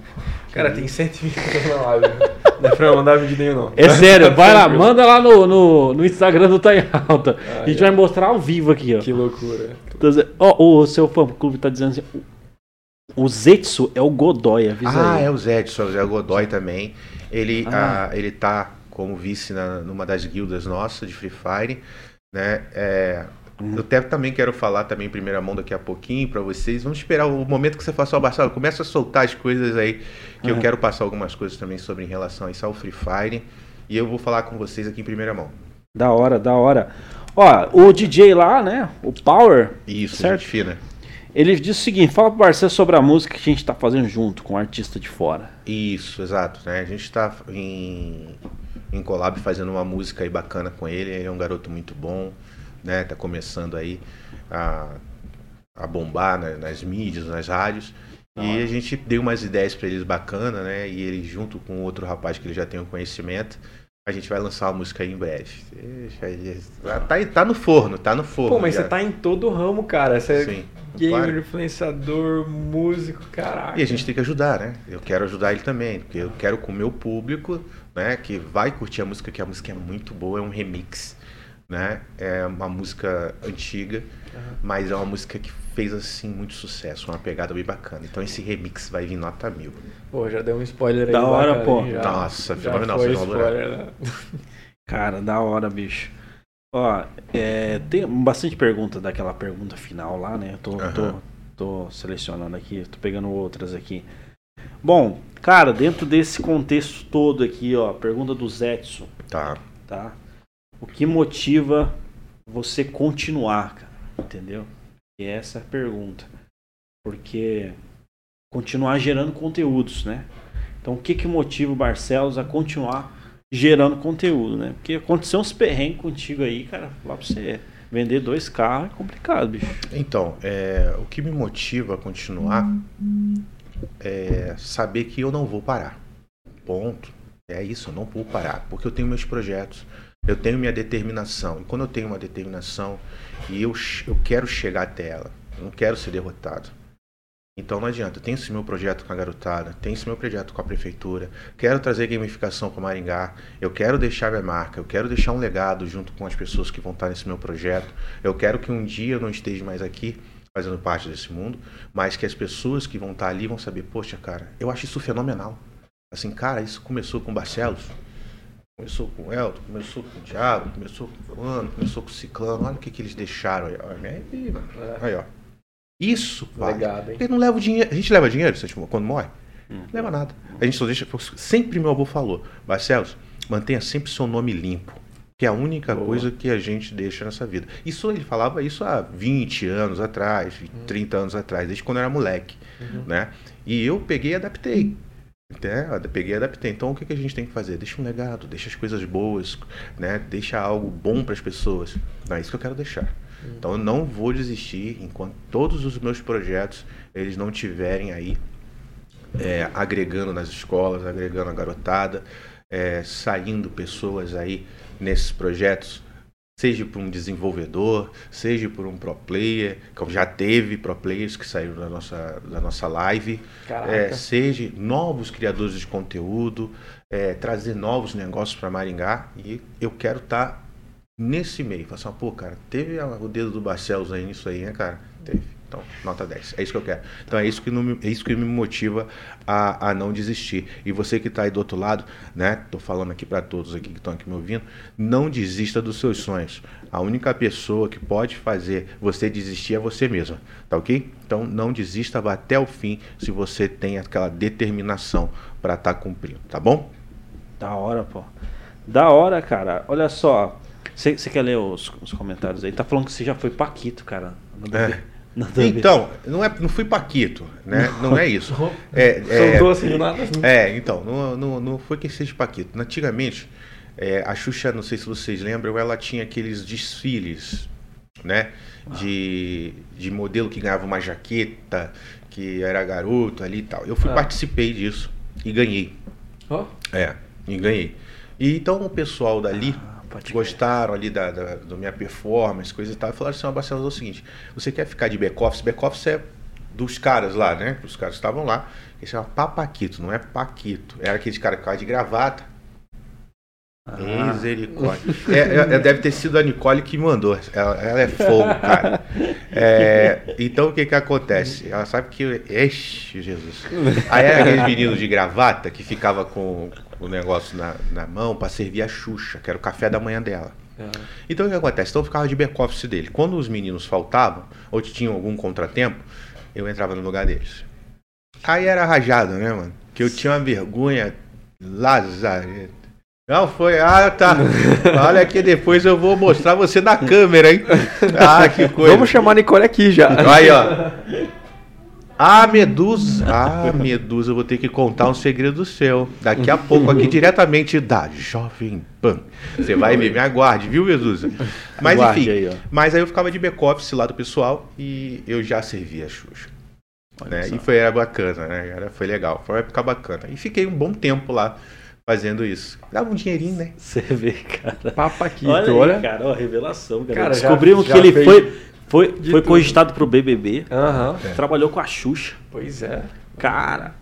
Cara, tem 120 pessoas na live. Não é pra mandar vídeo nenhum, não. É sério, vai lá, manda lá no, no, no Instagram do Tá em Alta. A gente é. vai mostrar ao vivo aqui, ó. Que loucura. Dizendo- Ó, o seu fã clube tá dizendo assim. O Zetsu é o Godoy, avisa Ah, aí. é o Zé, o Zé Godoy também. Ele, Ah. ah, ele tá como vice na, numa das guildas nossas de Free Fire, né? É. Eu até também quero falar também em primeira mão daqui a pouquinho pra vocês. Vamos esperar o momento que você faça o Barçal. Começa a soltar as coisas aí, que eu Aham. quero passar algumas coisas também sobre em relação a isso ao Free Fire. E eu vou falar com vocês aqui em primeira mão. Da hora, da hora. Ó, o DJ lá, né? O Power, Isso, Certo. gente fina. ele diz o seguinte: fala pro Barcelo sobre a música que a gente tá fazendo junto com o artista de fora. Isso, exato. Né? A gente está em, em collab fazendo uma música aí bacana com ele. Ele é um garoto muito bom, né? Tá começando aí a, a bombar né, nas mídias, nas rádios. E a gente deu umas ideias para eles bacana, né? E ele junto com outro rapaz que ele já tem um conhecimento, a gente vai lançar uma música aí em breve. Aí, Tá, tá no forno, tá no forno. Pô, mas já. você tá em todo o ramo, cara. Você é Sim, gamer, claro. influenciador, músico, caraca. E a gente tem que ajudar, né? Eu quero ajudar ele também, porque eu quero com o meu público, né, que vai curtir a música, que a música é muito boa, é um remix, né? É uma música antiga, mas é uma música que fez assim muito sucesso, uma pegada bem bacana. Então esse remix vai vir nota mil. Pô, já deu um spoiler aí. Da hora, pô. já. Nossa, já fenomenal, foi spoiler, né? Cara, da hora, bicho. Ó, é, tem bastante pergunta daquela pergunta final lá, né? Eu tô, Aham. tô, tô selecionando aqui, tô pegando outras aqui. Bom, cara, dentro desse contexto todo aqui, ó, pergunta do Zetson, Tá. tá? O que motiva você continuar, cara? Entendeu? E essa é a pergunta. Porque continuar gerando conteúdos, né? Então, o que que motiva o Barcelos a continuar gerando conteúdo, né? Porque aconteceu uns perrengues contigo aí, cara, lá pra você vender dois carros é complicado, bicho. Então, é, o que me motiva a continuar é saber que eu não vou parar. Ponto. É isso, eu não vou parar, porque eu tenho meus projetos, eu tenho minha determinação. E quando eu tenho uma determinação e eu, eu quero chegar até ela, eu não quero ser derrotado. Então não adianta, tenho esse meu projeto com a garotada, tenho esse meu projeto com a prefeitura, quero trazer gamificação para Maringá, eu quero deixar minha marca, eu quero deixar um legado junto com as pessoas que vão estar nesse meu projeto, eu quero que um dia eu não esteja mais aqui fazendo parte desse mundo, mas que as pessoas que vão estar ali vão saber, poxa, cara, eu acho isso fenomenal. Assim, cara, isso começou com Barcelos, começou com o Elton, começou com o Thiago, começou com o fulano, começou com o Ciclano, olha o que, que eles deixaram aí. Aí, mano. É, Aí, ó. Isso, vale. Legado, hein? Porque não leva o dinheiro. A gente leva dinheiro quando morre? Hum. Não leva nada. A gente só deixa. Sempre meu avô falou, Barcelos, mantenha sempre seu nome limpo. Que é a única Boa. coisa que a gente deixa nessa vida. Isso ele falava isso há 20 anos atrás, 30 anos atrás, desde quando eu era moleque. Uhum. Né? E eu peguei e adaptei. Né? Peguei e adaptei. Então o que, que a gente tem que fazer? Deixa um legado, deixa as coisas boas, né? deixa algo bom para as pessoas. Não é isso que eu quero deixar. Então eu não vou desistir enquanto todos os meus projetos eles não tiverem aí é, agregando nas escolas, agregando a garotada, é, saindo pessoas aí nesses projetos, seja por um desenvolvedor, seja por um pro player, que já teve pro players que saíram da nossa, da nossa live, é, seja novos criadores de conteúdo, é, trazer novos negócios para Maringá e eu quero estar nesse meio. Falar assim, pô, cara, teve o dedo do Barcelos aí nisso aí, né, cara? Teve. Então, nota 10. É isso que eu quero. Então é isso que, não me, é isso que me motiva a, a não desistir. E você que está aí do outro lado, né? Tô falando aqui para todos aqui que estão aqui me ouvindo, não desista dos seus sonhos. A única pessoa que pode fazer você desistir é você mesmo, tá ok? Então não desista, vá até o fim se você tem aquela determinação para estar cumprindo, tá bom? Da hora, pô. Da hora, cara. Olha só. Você quer ler os, os comentários aí? Tá falando que você já foi Paquito, cara. É. Então, não, é, não fui Paquito, né? Não é isso. É, Soltou é, assim do nada. é, então, não, não, não foi que seja Paquito. Antigamente, É, a Xuxa, não sei se vocês lembram, ela tinha aqueles desfiles, né? De, de modelo que ganhava uma jaqueta, que era garoto ali e tal. Eu fui, Ah. participei disso e ganhei. Ó, É, e ganhei. E então o pessoal dali Ah, pode gostaram ali da, da, da minha performance, coisa e tal, e falaram assim, ó, Barcelos, é o seguinte, você quer ficar de back-office? Back-office é dos caras lá, né? Os caras estavam lá, que chama Papaquito, não é Paquito. Era aqueles caras que de gravata. Ah, Misericórdia. É, é, é, deve ter sido a Nicole que mandou. Ela, ela é fogo, cara. É, então o que que acontece? Ela sabe que. Ixi, Jesus. Aí era aqueles meninos de gravata que ficava com o negócio na, na mão pra servir a Xuxa, que era o café da manhã dela. é. Então o que acontece? Então eu ficava de back-office dele. Quando os meninos faltavam, ou tinham algum contratempo, eu entrava no lugar deles. Aí era rajado, né, mano? Que eu tinha uma vergonha lazareta. Não foi, ah, tá. Olha que depois eu vou mostrar você na câmera, hein? Ah, que coisa. Vamos chamar a Nicole aqui já. Aí, ó. Ah, Medusa. Ah, Medusa, eu vou ter que contar um segredo seu. Daqui a pouco, aqui diretamente da Jovem Pan. Você vai ver, me aguarde, viu, Medusa? Mas Aguarde enfim, aí, ó. mas aí eu ficava de back-office lá do pessoal e eu já servia a Xuxa. Né? E foi era bacana, né? Era, foi legal, foi uma época bacana. E fiquei um bom tempo lá fazendo isso. Dava um dinheirinho, né? Você vê, cara. Papaquito, olha, olha. aí, cara, ó, revelação, cara. Cara, já- Descobrimos já que ele foi, foi, foi tudo. cogitado pro BBB, Aham. trabalhou com a Xuxa. Pois é. Cara,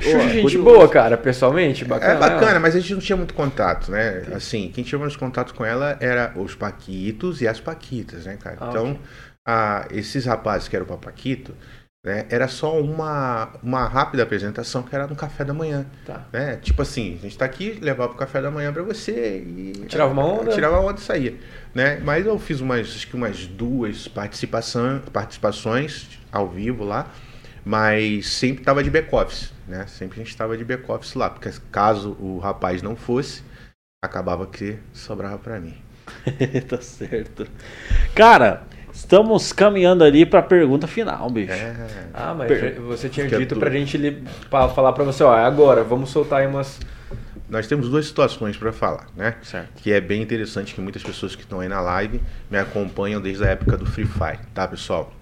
Xuxa, Pô, gente curioso. boa, cara, pessoalmente, bacana. É bacana, mas a gente não tinha muito contato, né? Assim, quem tinha mais contato com ela era os Paquitos e as Paquitas, né, cara? Ah, então, ok. a- esses rapazes que eram o Papaquito, né, era só uma, uma rápida apresentação que era no café da manhã, Tá. né? Tipo assim, a gente tá aqui, levava pro café da manhã pra você e... Tirava uma onda? Tirava uma onda e saía, né? Mas eu fiz umas, acho que umas duas participação, participações ao vivo lá, mas sempre tava de back-office, né? Sempre a gente tava de back-office lá, porque caso o rapaz não fosse, acabava que sobrava pra mim. tá certo. Cara, estamos caminhando ali pra pergunta final, bicho. É, Ah, mas Per- você tinha Fica dito tudo. pra gente li- pra falar pra você, ó, é agora, vamos soltar aí umas. nós temos duas situações para falar, né? Certo. Que é bem interessante que muitas pessoas que estão aí na live me acompanham desde a época do Free Fire, tá, pessoal?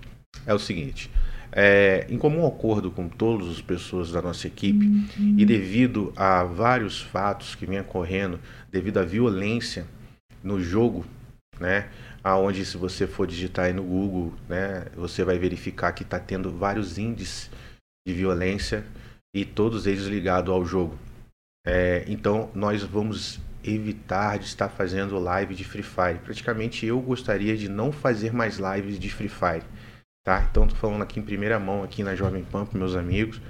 É o seguinte, é, em comum acordo com todas as pessoas da nossa equipe e devido a vários fatos que vêm ocorrendo devido à violência no jogo, né? Aonde se você for digitar aí no Google, né, você vai verificar que está tendo vários índices de violência e todos eles ligados ao jogo. É, então nós vamos evitar de estar fazendo live de Free Fire. Praticamente eu gostaria de não fazer mais lives de Free Fire, tá? Então tô falando aqui em primeira mão aqui na Jovem Pan para meus amigos,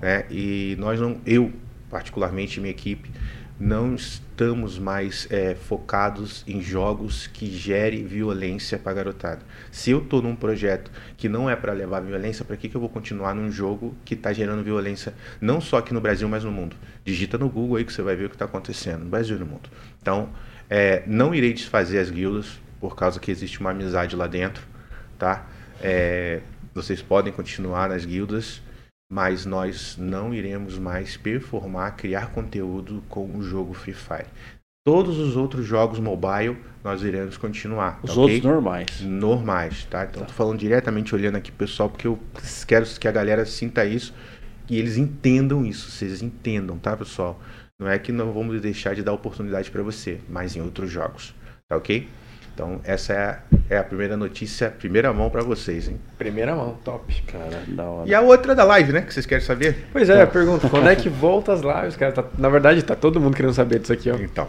né? E nós não, eu particularmente minha equipe não estamos mais é, focados em jogos que gerem violência para garotada. Se eu tô num projeto que não é para levar violência, para que, que eu vou continuar num jogo que está gerando violência não só aqui no Brasil, mas no mundo? Digita no Google aí que você vai ver o que está acontecendo no Brasil e no mundo. Então, é, não irei desfazer as guildas por causa que existe uma amizade lá dentro, tá? É, vocês podem continuar nas guildas, mas nós não iremos mais performar, criar conteúdo com o jogo Free Fire. Todos os outros jogos mobile nós iremos continuar. Os tá outros ok? normais. normais, tá? Então tô falando diretamente olhando aqui pessoal, porque eu quero que a galera sinta isso e eles entendam isso, vocês entendam, tá, pessoal? Não é que não vamos deixar de dar oportunidade para você, mas em outros jogos, tá ok? Então essa é a, é a primeira notícia, primeira mão para vocês, hein? Primeira mão, top. Cara, da hora. E a outra da live, né? Que vocês querem saber? Pois é, pergunta, quando é que volta as lives, cara? Tá- na verdade, tá todo mundo querendo saber disso aqui, ó. Então,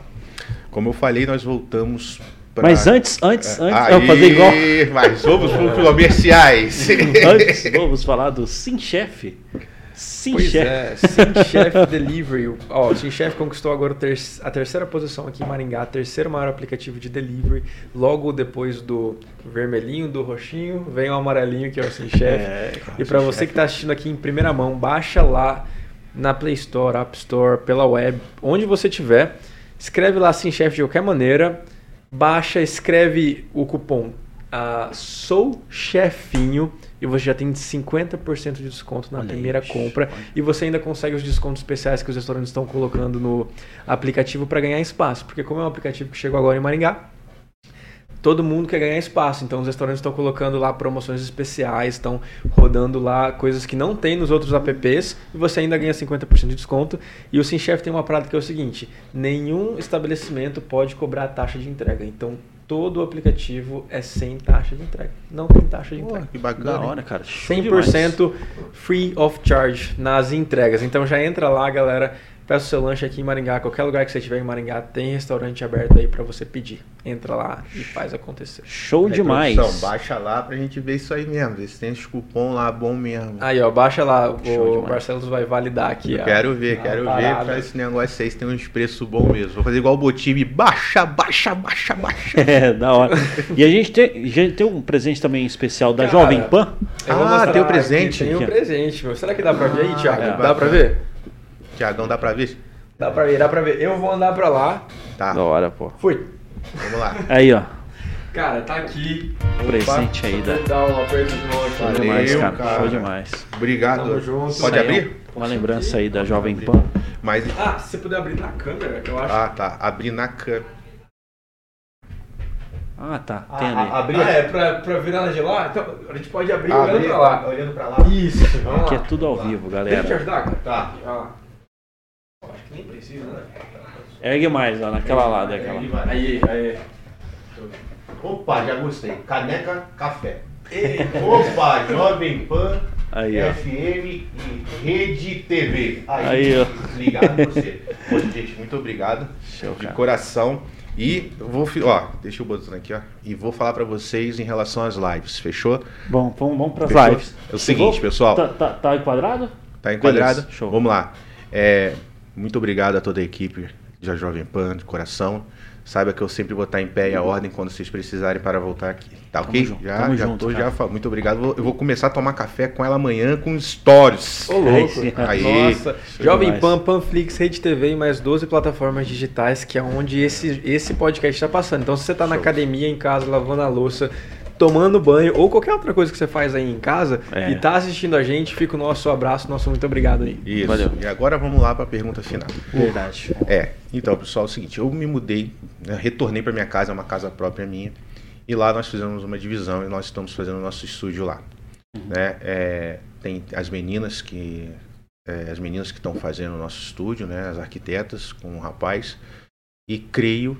como eu falei, nós voltamos pra... Mas antes, antes, antes, Aí, vamos fazer igual. Mas vamos para comerciais. Antes, vamos falar do Sim Chef. Sim Pois Chef. é, Sim Chef Delivery. Ó, o Sim Chef conquistou agora a terceira posição aqui em Maringá, terceiro maior aplicativo de delivery. Logo depois do vermelhinho, do roxinho, vem o amarelinho que é o Sim Chef. É, e para você que está assistindo aqui em primeira mão, baixa lá na Play Store, App Store, pela web, onde você tiver. Escreve lá Sim Chef de qualquer maneira. Baixa, escreve o cupom ah, Sou Chefinho e você já tem 50% de desconto na Olha primeira compra e você ainda consegue os descontos especiais que os restaurantes estão colocando no aplicativo para ganhar espaço, porque como é um aplicativo que chegou agora em Maringá, todo mundo quer ganhar espaço, então os restaurantes estão colocando lá promoções especiais, estão rodando lá coisas que não tem nos outros apps e você ainda ganha 50% de desconto. E o Sim Chef tem uma parada que é o seguinte: nenhum estabelecimento pode cobrar taxa de entrega. Então todo o aplicativo é sem taxa de entrega. Não tem taxa de Pô, entrega. que bacana. Da hora, cara. Show demais. 100% free of charge nas entregas. Então já entra lá, galera. Peça o seu lanche aqui em Maringá, qualquer lugar que você estiver em Maringá, tem restaurante aberto aí para você pedir. Entra lá e faz acontecer. Show Aí, demais. produção, baixa lá pra gente ver isso aí mesmo. Ver se tem esse cupom lá bom mesmo. Aí, ó, baixa lá, Show o demais. Barcelos vai validar aqui. Eu ó, quero ver, quero ver parada. pra esse negócio aí se tem uns preços bons mesmo. Vou fazer igual o Botibi, baixa, baixa, baixa, baixa. É, da hora. E a gente tem, gente tem um presente também especial da Cara, Jovem Pan. Ah, tem o aqui, presente? Tem ó. presente, meu. Será que dá pra ver aí, Ah, Thiago? é. Dá pra ver? Tiagão, dá pra ver? Dá pra ver, dá pra ver. Eu vou andar pra lá. Tá, Da hora, pô. Fui. vamos lá. Aí, ó. Cara, tá aqui. Presente aí da- Dá um aperto de mão aqui. Valeu, demais, cara. cara. Show demais. Obrigado. Tamo junto. Pode é abrir? um- Uma lembrança aí da Jovem Pan. Mas. Ah, se você puder abrir na câmera, eu acho. Ah, tá. Abrir na câmera. Ah, tá. Tem ali. abrir Ah, é pra, pra virar ela de lá? Então, a gente pode abrir Abrir, olhando pra lá. Olhando pra lá. Isso, vamos Aqui é lá. tudo ao vivo, Deixa eu te galera. ajudar, cara. Tá. Olha lá. Acho que nem precisa, né? Ergue mais, ó, naquela lá, daquela. Aí, aí. Opa, já gostei. Caneca Café. Opa, Jovem Pan, Aí, ó. FM e Rede TV. Aí, ó. Ligado em você. Pô, gente, muito obrigado. Show, de cara. coração. E vou, ó, deixa eu botar aqui, ó. E vou falar pra vocês em relação às lives, fechou? Bom, vamos, vamos Fechou? lives. É o seguinte, Vou- pessoal. Tá, tá, tá enquadrado? Tá enquadrado? Beleza, show. Vamos lá. É, muito obrigado a toda a equipe da Jovem Pan, de coração. Saiba que eu sempre vou estar em pé e a ordem quando vocês precisarem para voltar aqui. Tá ok? junto, já, tamo já junto, tô, cara. já. Muito obrigado. Vou- Eu vou começar a tomar café com ela amanhã com stories. Ô, louco. Aí. Nossa. Jovem demais. Pan, Panflix, Rede TV e mais 12 plataformas digitais, que é onde esse, esse podcast está passando. Então, se você está na academia, em casa, lavando a louça, tomando banho ou qualquer outra coisa que você faz aí em casa É. e tá assistindo a gente, fica o nosso abraço, nosso muito obrigado aí. Isso. Valeu. E agora vamos lá para a pergunta final. Verdade. É, então, pessoal, é o seguinte, eu me mudei, né, retornei para minha casa, é uma casa própria minha, e lá nós fizemos uma divisão e nós estamos fazendo o nosso estúdio lá. Né? É, tem as meninas que é, as meninas que estão fazendo o nosso estúdio, né, as arquitetas com o rapaz, e creio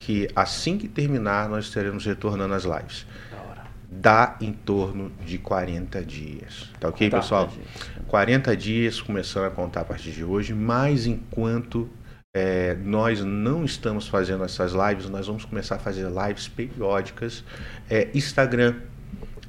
que assim que terminar nós estaremos retornando às lives. Dá em torno de 40 dias. Tá ok, Tá, pessoal? gente. 40 dias começando a contar a partir de hoje, mas enquanto é, nós não estamos fazendo essas lives, nós vamos começar a fazer lives periódicas. É, Instagram,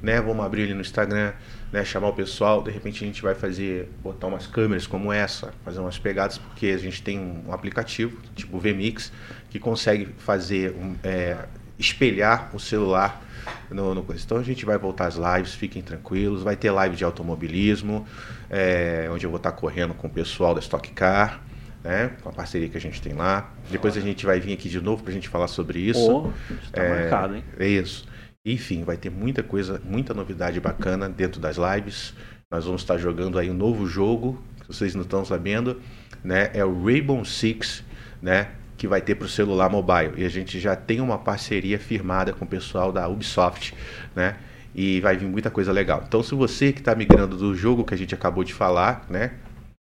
né? Vamos abrir ali no Instagram, né? Chamar o pessoal. De repente a gente vai fazer, botar umas câmeras como essa, fazer umas pegadas, porque a gente tem um aplicativo, tipo VMix, que consegue fazer, um, é, espelhar o celular no, no coisa. Então a gente vai voltar às lives, fiquem tranquilos. Vai ter live de automobilismo, é, onde eu vou estar correndo com o pessoal da Stock Car, né? Com a parceria que a gente tem lá. Depois a gente vai vir aqui de novo para a gente falar sobre isso. Pô, tá É, marcado, hein? É isso. Enfim, vai ter muita coisa, muita novidade bacana dentro das lives. Nós vamos estar jogando aí um novo jogo, que vocês não estão sabendo, né? É o Rainbow Six, né? Que vai ter para o celular mobile. E a gente já tem uma parceria firmada com o pessoal da Ubisoft, né? E vai vir muita coisa legal. Então, se você que está migrando do jogo que a gente acabou de falar, né?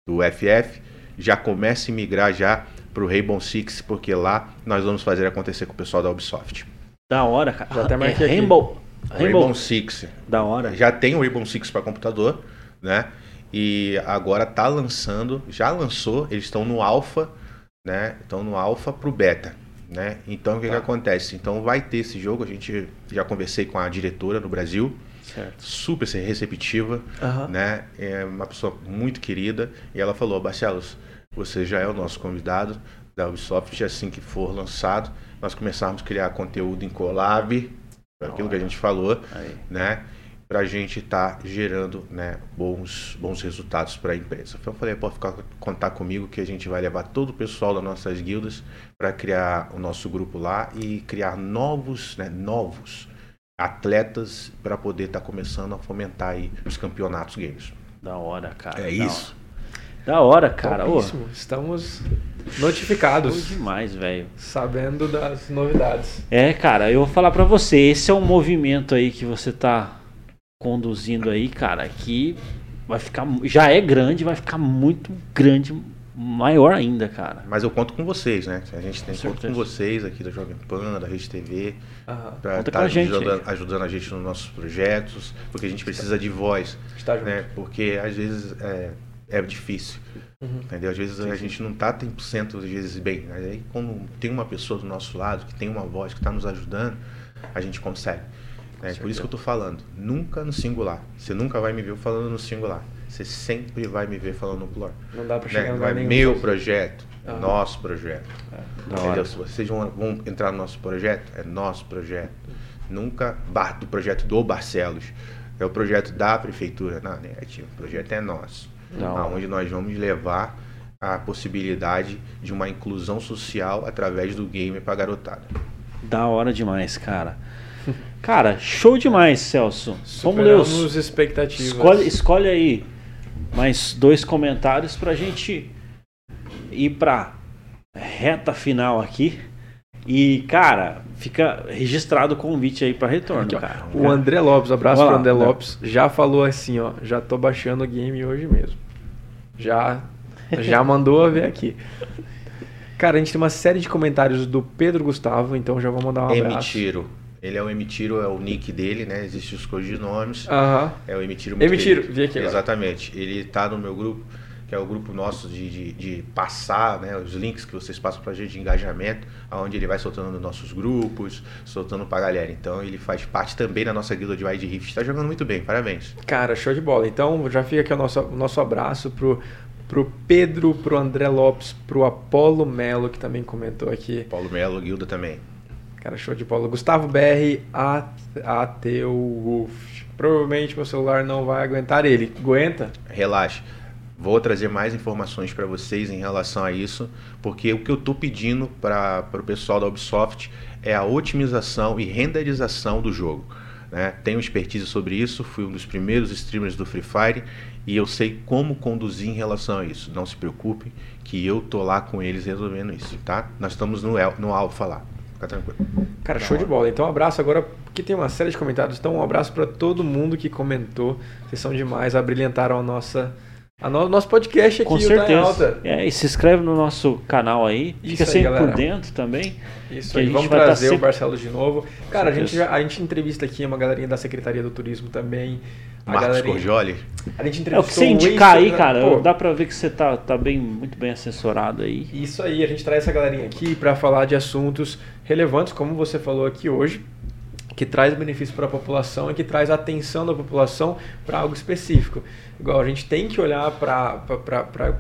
Do FF, já comece a migrar já para o Rainbow Six, porque lá nós vamos fazer acontecer com o pessoal da Ubisoft. Da hora, cara. Já até é marquei aqui. Rainbow. Rainbow Rainbow. Six. Da hora. Já tem o Rainbow Six para computador, né? E agora tá lançando, já lançou, eles estão no alpha, né? Estão no alpha pro beta, né? Então o que, que Tá. acontece? Então vai ter esse jogo, a gente já conversei com a diretora no Brasil, Certo. super receptiva, Aham. né? É uma pessoa muito querida e ela falou, Barcelos, você já é o nosso convidado da Ubisoft, assim que for lançado, nós começarmos a criar conteúdo em collab, aquilo que a gente falou, Aí. né? Para a gente estar gerando né, bons, bons resultados para a empresa. Então eu falei, pode ficar, contar comigo que a gente vai levar todo o pessoal das nossas guildas para criar o nosso grupo lá e criar novos, né, novos atletas para poder estar tá começando a fomentar aí os campeonatos games. Da hora, cara. É da isso. Hora. Da hora, cara. Ô, Estamos notificados. Foi demais, velho. Sabendo das novidades. É, cara, eu vou falar para você, esse é um movimento aí que você tá conduzindo aí, cara, que vai ficar já é grande, vai ficar muito grande, maior ainda, cara. Mas eu conto com vocês, né? A gente tem com conto com vocês aqui da Jovem Pan, da Rede TV, uhum. para estar tá ajudando, ajudando, a gente nos nossos projetos, porque a gente precisa de voz, Está né? Porque às vezes é, é difícil. Uhum. Entendeu? Às vezes sim, a sim. gente não está 100% às vezes bem. Mas aí quando tem uma pessoa do nosso lado, que tem uma voz, que está nos ajudando, a gente consegue. É por isso que eu estou falando. Nunca no singular. Você nunca vai me ver falando no singular. Você sempre vai me ver falando no plural. Não dá para chegar né? Não é meu projeto, é nosso projeto. É. Vocês vão, vão, entrar no nosso projeto, é nosso projeto. Nunca do projeto do Barcelos. É o projeto da prefeitura. Não, negativo. O projeto é nosso. Não. Onde nós vamos levar a possibilidade de uma inclusão social através do game para garotada. Da hora demais, cara. Cara, show demais, Celso. Vamos ler os expectativas. Escolhe, escolhe aí mais dois comentários para a gente ir para reta final aqui. E, cara, fica registrado o convite aí para retorno, aqui, cara. O André Lopes, abraço para André Lopes, já falou assim, ó, já tô baixando o game hoje mesmo. Já já mandou a ver aqui. Cara, a gente tem uma série de comentários do Pedro Gustavo, então já vou mandar um abraço. Emitiro. Ele é o Emitiro, é o nick dele, né? Existem os codinomes. Aham. É o Emitiro. Emitiro, vi aqui agora. Exatamente. Ele tá no meu grupo, que é o grupo nosso de, de, de passar, né? Os links que vocês passam pra gente de engajamento, onde ele vai soltando nos nossos grupos, soltando pra galera. Então ele faz parte também da nossa guilda de Wide Rift. Tá jogando muito bem, parabéns. Cara, show de bola. Então já fica aqui o nosso, o nosso abraço pro, pro Pedro, pro André Lopes, pro Apolo Melo, que também comentou aqui. Apolo Melo, guilda também. Cara, show de bola. Gustavo BR, Ateu Wolf. Provavelmente meu celular não vai aguentar ele. Aguenta? Relaxa. Vou trazer mais informações para vocês em relação a isso, porque o que eu estou pedindo para o pessoal da Ubisoft é a otimização e renderização do jogo. Né? Tenho expertise sobre isso, fui um dos primeiros streamers do Free Fire e eu sei como conduzir em relação a isso. Não se preocupem que eu tô lá com eles resolvendo isso, tá? Nós estamos no, no Alpha lá. Fica tranquilo. Cara, show de bola. Então, um abraço agora, porque tem uma série de comentários. Então, um abraço para todo mundo que comentou. Vocês são demais, abrilhantaram a nossa. A no, nosso podcast aqui, Com certeza. É, e se inscreve no nosso canal aí. Isso Fica aí, sempre galera. por dentro também. Isso aí, vamos tá trazer tá sempre... o Barcelos de novo. Cara, a gente, já, a gente entrevista aqui uma galerinha da Secretaria do Turismo também. A Marcos galerinha... Corgioli. A gente entrevistou é o que você indicar aí, cara. Pô, dá pra ver que você tá, tá bem, muito bem assessorado aí. Isso aí, a gente traz essa galerinha aqui para falar de assuntos relevantes, como você falou aqui hoje que traz benefício para a população e que traz atenção da população para algo específico. Igual a gente tem que olhar para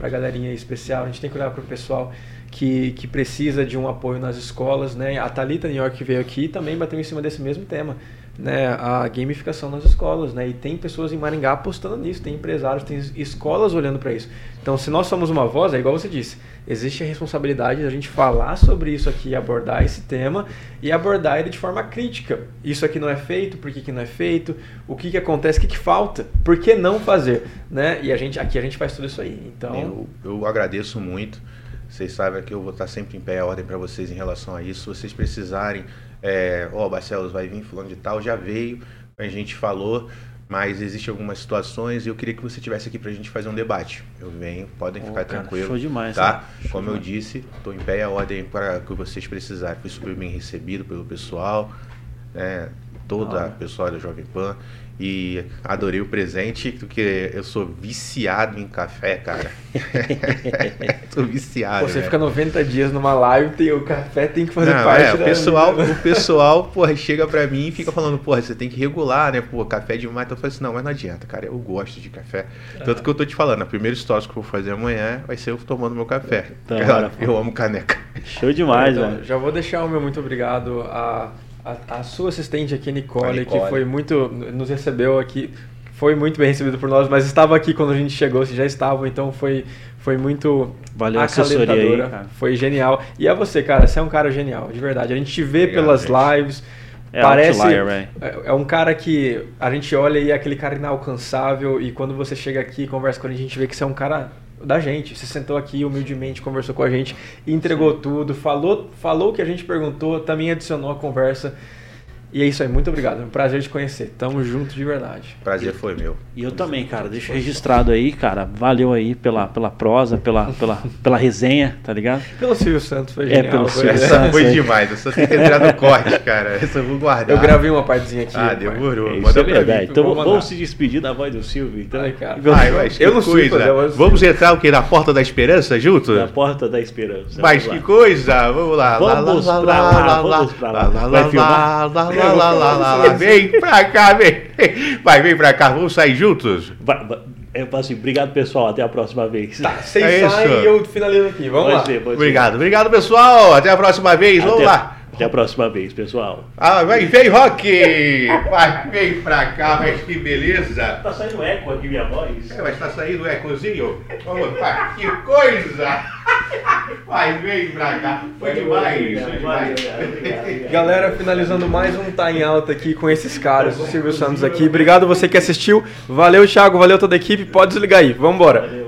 a galerinha especial, a gente tem que olhar para o pessoal que, que precisa de um apoio nas escolas. Né? A Thalita New York veio aqui também bateu em cima desse mesmo tema. Né, a gamificação nas escolas, né? E tem pessoas em Maringá apostando nisso, tem empresários, tem escolas olhando para isso. Então, se nós somos uma voz, é igual você disse, existe a responsabilidade da gente falar sobre isso aqui, abordar esse tema e abordar ele de forma crítica. Isso aqui não é feito, por que, que não é feito, o que, que acontece, o que, que falta, por que não fazer, né? E a gente aqui a gente faz tudo isso aí. Então, eu, eu agradeço muito. Vocês sabem que eu vou estar sempre em pé a ordem para vocês em relação a isso. Se vocês precisarem, é, ó, oh, Barcelos vai vir fulano de tal, já veio, a gente falou mas existem algumas situações e eu queria que você tivesse aqui para a gente fazer um debate. Eu venho, podem ficar tranquilos. Show demais, tá? Show Como demais. eu disse, estou em pé a ordem para que vocês precisarem. Fui super bem recebido pelo pessoal, né? toda a pessoal da Jovem Pan. E adorei o presente, porque eu sou viciado em café, cara. sou viciado. Você fica 90 dias numa live, tem o café tem que fazer Não, parte é, o pessoal, vida. O pessoal, porra, chega pra mim e fica falando, porra, você tem que regular, né? Pô, café demais. Então eu falo assim, não, mas não adianta, cara. Eu gosto de café. Tanto que eu tô te falando, a primeira história que eu vou fazer amanhã vai ser eu tomando meu café. Então, cara, eu amo caneca. Show demais, então, velho. Já vou deixar o meu muito obrigado a a, a sua assistente aqui, Nicole, Nicole, que foi muito. nos recebeu aqui, foi muito bem recebido por nós, mas estava aqui quando a gente chegou, se já estavam, então foi, foi muito Valeu acalentadora, aí, foi genial. E a você, cara, você é um cara genial, de verdade. A gente te vê Obrigado, pelas gente. lives, É Parece. outlier, é. É, é um cara que a gente olha e é aquele cara inalcançável. E quando você chega aqui e conversa com a gente, a gente vê que você é um cara da gente. Você sentou aqui humildemente, conversou com a gente, entregou tudo, falou, falou o que a gente perguntou, também adicionou a conversa. E é isso aí, muito obrigado. É um prazer te conhecer. Tamo junto de verdade. Prazer foi meu. E eu também, cara, deixa registrado aí, cara. Valeu aí pela, pela prosa, pela, pela, pela resenha, tá ligado? Pelo Silvio Santos, foi É, genial. pelo foi- Silvio Essa Santos. foi demais. Essa tem que entrar no corte, cara. Essa eu vou guardar. Eu gravei uma partezinha aqui. Ah, demorou. É, Isso Manda é pra mim. Então Vou vamos se despedir da voz do Silvio, então. Ai, cara. Ai, mas Eu não sei fazer a voz do Vamos entrar o quê? Na Porta da Esperança junto? Da porta da esperança. Mas Vamos que lá. coisa! Vamos lá. Vamos pra lá, vamos pra lá. Vai lá, filmar? lá, lá, lá, lá, lá, lá. Vem pra cá, vem. Vai, vem pra cá. Vamos sair juntos? Vai- vai- Eu falo assim, obrigado pessoal, até a próxima vez. Tá, vocês É saem isso. e eu finalizo aqui. Vamos Pode lá. ser, pode ser. Obrigado. Obrigado, pessoal. Até a próxima vez. Vamos Até- lá. Até a próxima vez, pessoal. Ah, vai, vem, Rock! Vai, vem pra cá, mas que beleza! Tá saindo eco aqui minha voz. É, mas tá saindo ecozinho? Vai, que coisa! Vai, vem pra cá. Foi demais, foi demais. Galera, finalizando mais um Tá em Alta aqui com esses caras, o Silvio Santos aqui. Obrigado você que assistiu. Valeu, Thiago. Valeu toda a equipe. Pode desligar aí. Vambora. Valeu.